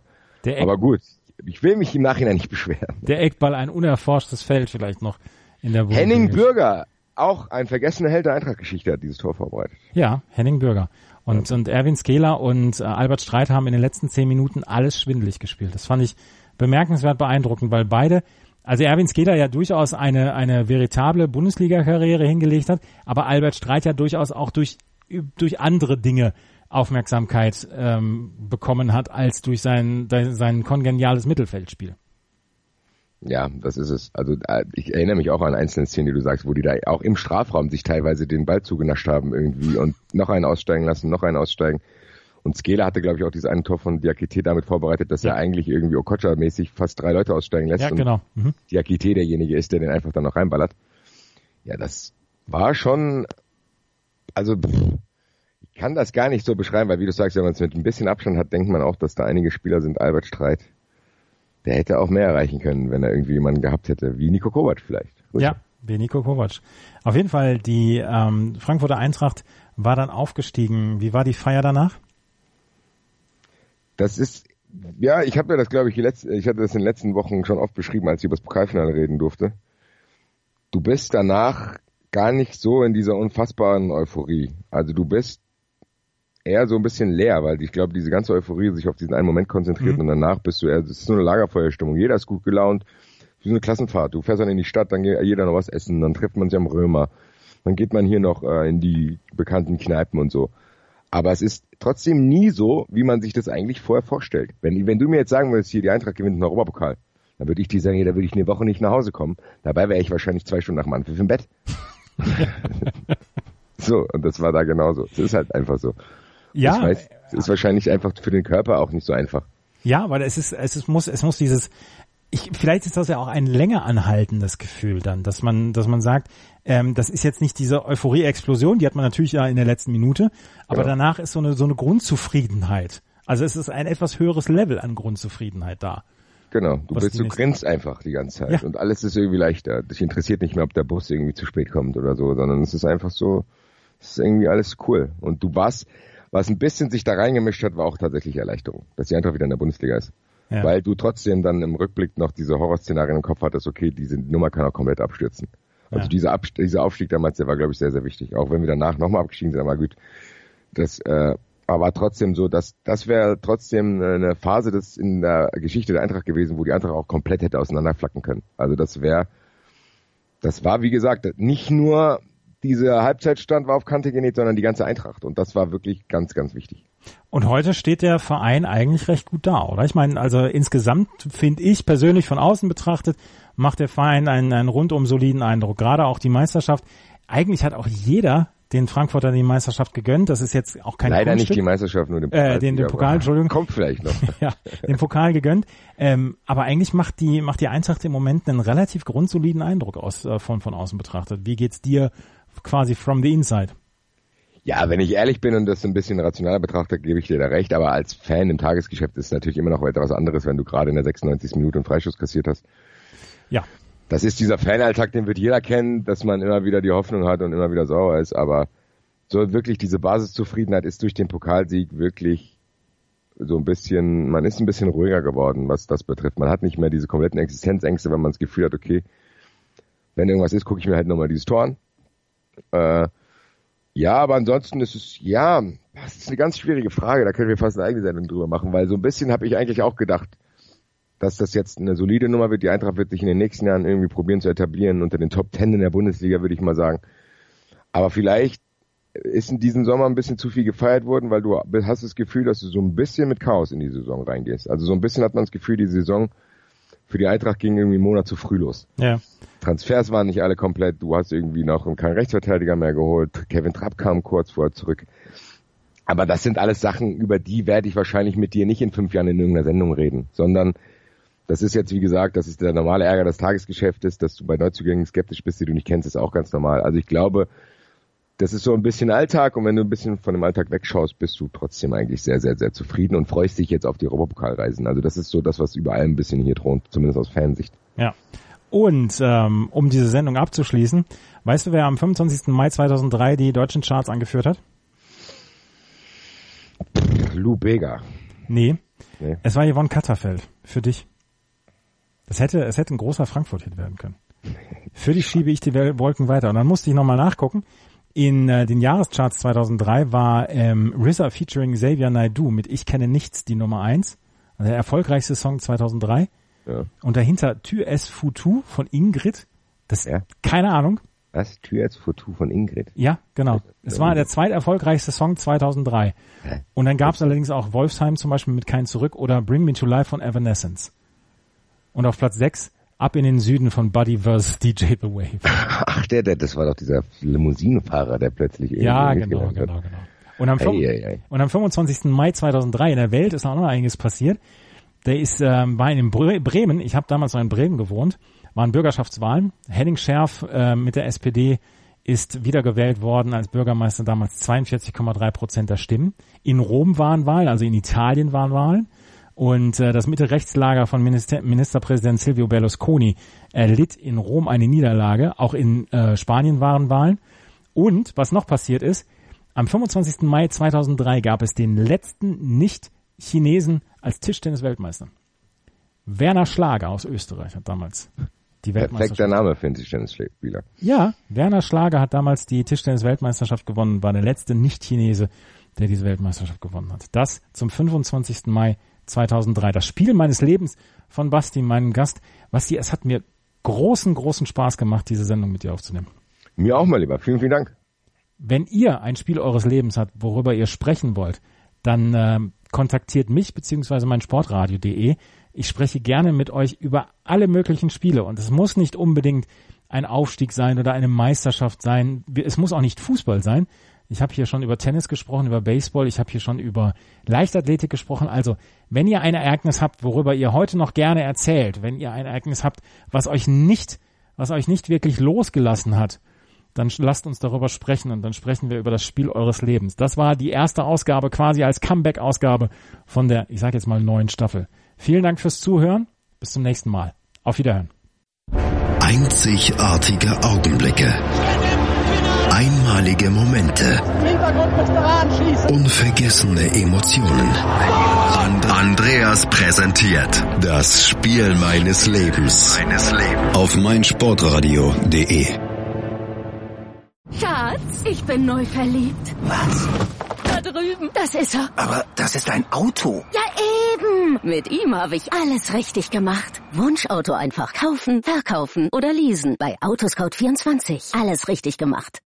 Aber gut, ich will mich im Nachhinein nicht beschweren.
Der Eckball, ein unerforschtes Feld vielleicht noch in der
Bundesliga. Henning Bürger, auch ein vergessener Held der Eintracht-Geschichte, hat dieses Tor vorbereitet.
Ja, Henning Bürger. Und, und Erwin Skeler und äh, Albert Streit haben in den letzten zehn Minuten alles schwindelig gespielt. Das fand ich bemerkenswert beeindruckend, weil beide, also Erwin Skeler ja durchaus eine, eine veritable Bundesliga-Karriere hingelegt hat, aber Albert Streit ja durchaus auch durch, durch andere Dinge Aufmerksamkeit ähm, bekommen hat als durch sein, sein kongeniales Mittelfeldspiel.
Ja, das ist es. Also äh, ich erinnere mich auch an einzelne Szenen, die du sagst, wo die da auch im Strafraum sich teilweise den Ball zugenascht haben irgendwie und noch einen aussteigen lassen, noch einen aussteigen. Und Skela hatte, glaube ich, auch dieses eine Tor von Diakite damit vorbereitet, dass ja. er eigentlich irgendwie Okocha-mäßig fast drei Leute aussteigen lässt. Ja,
genau. Mhm.
Diakite derjenige ist, der den einfach dann noch reinballert. Ja, das war schon, also pff, ich kann das gar nicht so beschreiben, weil wie du sagst, wenn man es mit ein bisschen Abstand hat, denkt man auch, dass da einige Spieler sind. Albert Streit, der hätte auch mehr erreichen können, wenn er irgendwie jemanden gehabt hätte, wie Nico Kovac vielleicht.
Gut. Ja, wie Nico Kovac. Auf jeden Fall, die ähm, Frankfurter Eintracht war dann aufgestiegen. Wie war die Feier danach?
Das ist, ja, ich habe ja das, glaube ich, ich hatte das in den letzten Wochen schon oft beschrieben, als ich über das Pokalfinale reden durfte. Du bist danach gar nicht so in dieser unfassbaren Euphorie. Also du bist eher so ein bisschen leer, weil ich glaube, diese ganze Euphorie sich auf diesen einen Moment konzentriert mhm. und danach bist du eher, das ist so eine Lagerfeuerstimmung. Jeder ist gut gelaunt, wie so eine Klassenfahrt. Du fährst dann in die Stadt, dann geht jeder noch was essen, dann trifft man sich am Römer, dann geht man hier noch äh, in die bekannten Kneipen und so. Aber es ist trotzdem nie so, wie man sich das eigentlich vorher vorstellt. Wenn, wenn du mir jetzt sagen würdest, hier die Eintracht gewinnt einen Europapokal, dann würde ich dir sagen, ja, da würde ich eine Woche nicht nach Hause kommen. Dabei wäre ich wahrscheinlich zwei Stunden nach dem Anpfiff im Bett. so, und das war da genauso. Es ist halt einfach so. Ja. Ich weiß, es ist wahrscheinlich einfach für den Körper auch nicht so einfach.
Ja, weil es ist, es ist, muss, es muss dieses, ich, vielleicht ist das ja auch ein länger anhaltendes Gefühl dann, dass man, dass man sagt, ähm, das ist jetzt nicht diese Euphorie-Explosion, die hat man natürlich ja in der letzten Minute, aber ja. danach ist so eine, so eine Grundzufriedenheit. Also es ist ein etwas höheres Level an Grundzufriedenheit da.
Genau, du bist, du grinst einfach die ganze Zeit ja. und alles ist irgendwie leichter. Dich interessiert nicht mehr, ob der Bus irgendwie zu spät kommt oder so, sondern es ist einfach so, es ist irgendwie alles cool. Und du warst, was ein bisschen sich da reingemischt hat, war auch tatsächlich Erleichterung, dass sie einfach wieder in der Bundesliga ist. Ja. Weil du trotzdem dann im Rückblick noch diese Horrorszenarien im Kopf hattest, okay, diese Nummer kann auch komplett abstürzen. Also ja. dieser, Ab dieser Aufstieg damals, der war, glaube ich, sehr, sehr wichtig. Auch wenn wir danach nochmal abgestiegen sind, aber gut. Das äh, aber trotzdem so, dass das wäre trotzdem eine Phase des in der Geschichte der Eintracht gewesen, wo die Eintracht auch komplett hätte auseinanderflacken können. Also das wäre, das war wie gesagt nicht nur dieser Halbzeitstand war auf Kante genäht, sondern die ganze Eintracht. Und das war wirklich ganz, ganz wichtig.
Und heute steht der Verein eigentlich recht gut da, oder? Ich meine, also insgesamt finde ich persönlich von außen betrachtet, macht der Verein einen, einen rundum soliden Eindruck. Gerade auch die Meisterschaft. Eigentlich hat auch jeder den Frankfurter die Meisterschaft gegönnt. Das ist jetzt auch kein
Leider
Grundstück.
nicht die Meisterschaft, nur
den Pokal. Äh, den, den Pokal, Entschuldigung.
Kommt vielleicht noch.
ja, den Pokal gegönnt. Ähm, aber eigentlich macht die, macht die Eintracht im Moment einen relativ grundsoliden Eindruck aus, äh, von, von außen betrachtet. Wie geht's dir quasi from the inside?
Ja, wenn ich ehrlich bin und das ein bisschen rationaler betrachte, gebe ich dir da recht, aber als Fan im Tagesgeschäft ist es natürlich immer noch etwas anderes, wenn du gerade in der 96. Minute einen Freischuss kassiert hast.
Ja.
Das ist dieser Fanalltag, den wird jeder kennen, dass man immer wieder die Hoffnung hat und immer wieder sauer ist, aber so wirklich diese Basiszufriedenheit ist durch den Pokalsieg wirklich so ein bisschen, man ist ein bisschen ruhiger geworden, was das betrifft. Man hat nicht mehr diese kompletten Existenzängste, wenn man das Gefühl hat, okay, wenn irgendwas ist, gucke ich mir halt nochmal dieses Tor an. Äh, ja, aber ansonsten ist es, ja, das ist eine ganz schwierige Frage, da können wir fast eine eigene Sendung drüber machen, weil so ein bisschen habe ich eigentlich auch gedacht, dass das jetzt eine solide Nummer wird. Die Eintracht wird sich in den nächsten Jahren irgendwie probieren zu etablieren unter den Top Ten in der Bundesliga, würde ich mal sagen. Aber vielleicht ist in diesem Sommer ein bisschen zu viel gefeiert worden, weil du hast das Gefühl, dass du so ein bisschen mit Chaos in die Saison reingehst. Also so ein bisschen hat man das Gefühl, die Saison für die Eintracht ging irgendwie einen Monat zu früh los.
Ja.
Transfers waren nicht alle komplett. Du hast irgendwie noch keinen Rechtsverteidiger mehr geholt. Kevin Trapp kam kurz vorher zurück. Aber das sind alles Sachen, über die werde ich wahrscheinlich mit dir nicht in fünf Jahren in irgendeiner Sendung reden, sondern das ist jetzt, wie gesagt, das ist der normale Ärger des Tagesgeschäftes, dass du bei Neuzugängen skeptisch bist, die du nicht kennst, ist auch ganz normal. Also ich glaube, das ist so ein bisschen Alltag und wenn du ein bisschen von dem Alltag wegschaust, bist du trotzdem eigentlich sehr, sehr, sehr zufrieden und freust dich jetzt auf die Europapokalreisen. Also das ist so das, was überall ein bisschen hier thront, zumindest aus Fansicht.
Ja. Und ähm, um diese Sendung abzuschließen, weißt du, wer am 25. Mai 2003 die deutschen Charts angeführt hat?
Lou Bega.
Nee.
Nee.
Es war Yvonne Katterfeld. Für dich. Das hätte, es hätte ein großer Frankfurt-Hit werden können. Für dich schiebe ich die Wolken weiter. Und dann musste ich nochmal nachgucken. In äh, den Jahrescharts 2003 war ähm, RZA featuring Xavier Naidoo mit Ich kenne nichts die Nummer eins. Also der erfolgreichste Song 2003.
Ja.
Und dahinter Tu es Futu von Ingrid. Das,
Ja.
keine Ahnung.
Was? Tür jetzt Foto von Ingrid.
Ja, genau. Es war der zweiterfolgreichste Song 2003. Und dann gab es allerdings auch Wolfsheim zum Beispiel mit Kein Zurück oder Bring Me to Life von Evanescence. Und auf Platz 6 Ab in den Süden von Buddy vs. DJ The Wave.
Ach, der, der, das war doch dieser Limousinenfahrer, der plötzlich irgendwie
Ja, genau, genau, genau. Und am,
Ei, ei, ei.
und am 25. Mai 2003 in der Welt ist auch noch einiges passiert. Der ist, ähm, war in Bre Bremen, ich habe damals noch in Bremen gewohnt, waren Bürgerschaftswahlen. Henning Scherf äh, mit der SPD ist wiedergewählt worden als Bürgermeister damals 42,3 Prozent der Stimmen. In Rom waren Wahlen, also in Italien waren Wahlen. Und äh, das Mitte-Rechtslager von Minister Ministerpräsident Silvio Berlusconi erlitt in Rom eine Niederlage. Auch in äh, Spanien waren Wahlen. Und was noch passiert ist, am 25. Mai 2003 gab es den letzten Nicht-Chinesen als Tischtennis-Weltmeister. Werner Schlager aus Österreich hat damals die
Perfekter
Weltmeisterschaft.
Name für einen Tischtennisspieler.
Ja, Werner Schlager hat damals die Tischtennis-Weltmeisterschaft gewonnen, war der letzte Nicht-Chinese, der diese Weltmeisterschaft gewonnen hat. Das zum 25. Mai 2003. Das Spiel meines Lebens von Basti, meinem Gast. Basti, es hat mir großen, großen Spaß gemacht, diese Sendung mit dir aufzunehmen.
Mir auch mal lieber. Vielen, vielen Dank.
Wenn ihr ein Spiel eures Lebens habt, worüber ihr sprechen wollt, dann ähm, kontaktiert mich beziehungsweise mein Sportradio.de. Ich spreche gerne mit euch über alle möglichen Spiele und es muss nicht unbedingt ein Aufstieg sein oder eine Meisterschaft sein. Es muss auch nicht Fußball sein. Ich habe hier schon über Tennis gesprochen, über Baseball, ich habe hier schon über Leichtathletik gesprochen. Also, wenn ihr ein Ereignis habt, worüber ihr heute noch gerne erzählt, wenn ihr ein Ereignis habt, was euch nicht, was euch nicht wirklich losgelassen hat, dann lasst uns darüber sprechen und dann sprechen wir über das Spiel eures Lebens. Das war die erste Ausgabe quasi als Comeback-Ausgabe von der, ich sage jetzt mal, neuen Staffel. Vielen Dank fürs Zuhören. Bis zum nächsten Mal. Auf Wiederhören.
Einzigartige Augenblicke. Einmalige Momente. Unvergessene Emotionen. And Andreas präsentiert das Spiel meines Lebens auf meinsportradio.de.
Schatz, ich bin neu verliebt.
Was?
Da drüben. Das ist er.
Aber das ist ein Auto.
Ja, eben. Mit ihm habe ich alles richtig gemacht. Wunschauto einfach kaufen, verkaufen oder leasen. Bei Autoscout24. Alles richtig gemacht.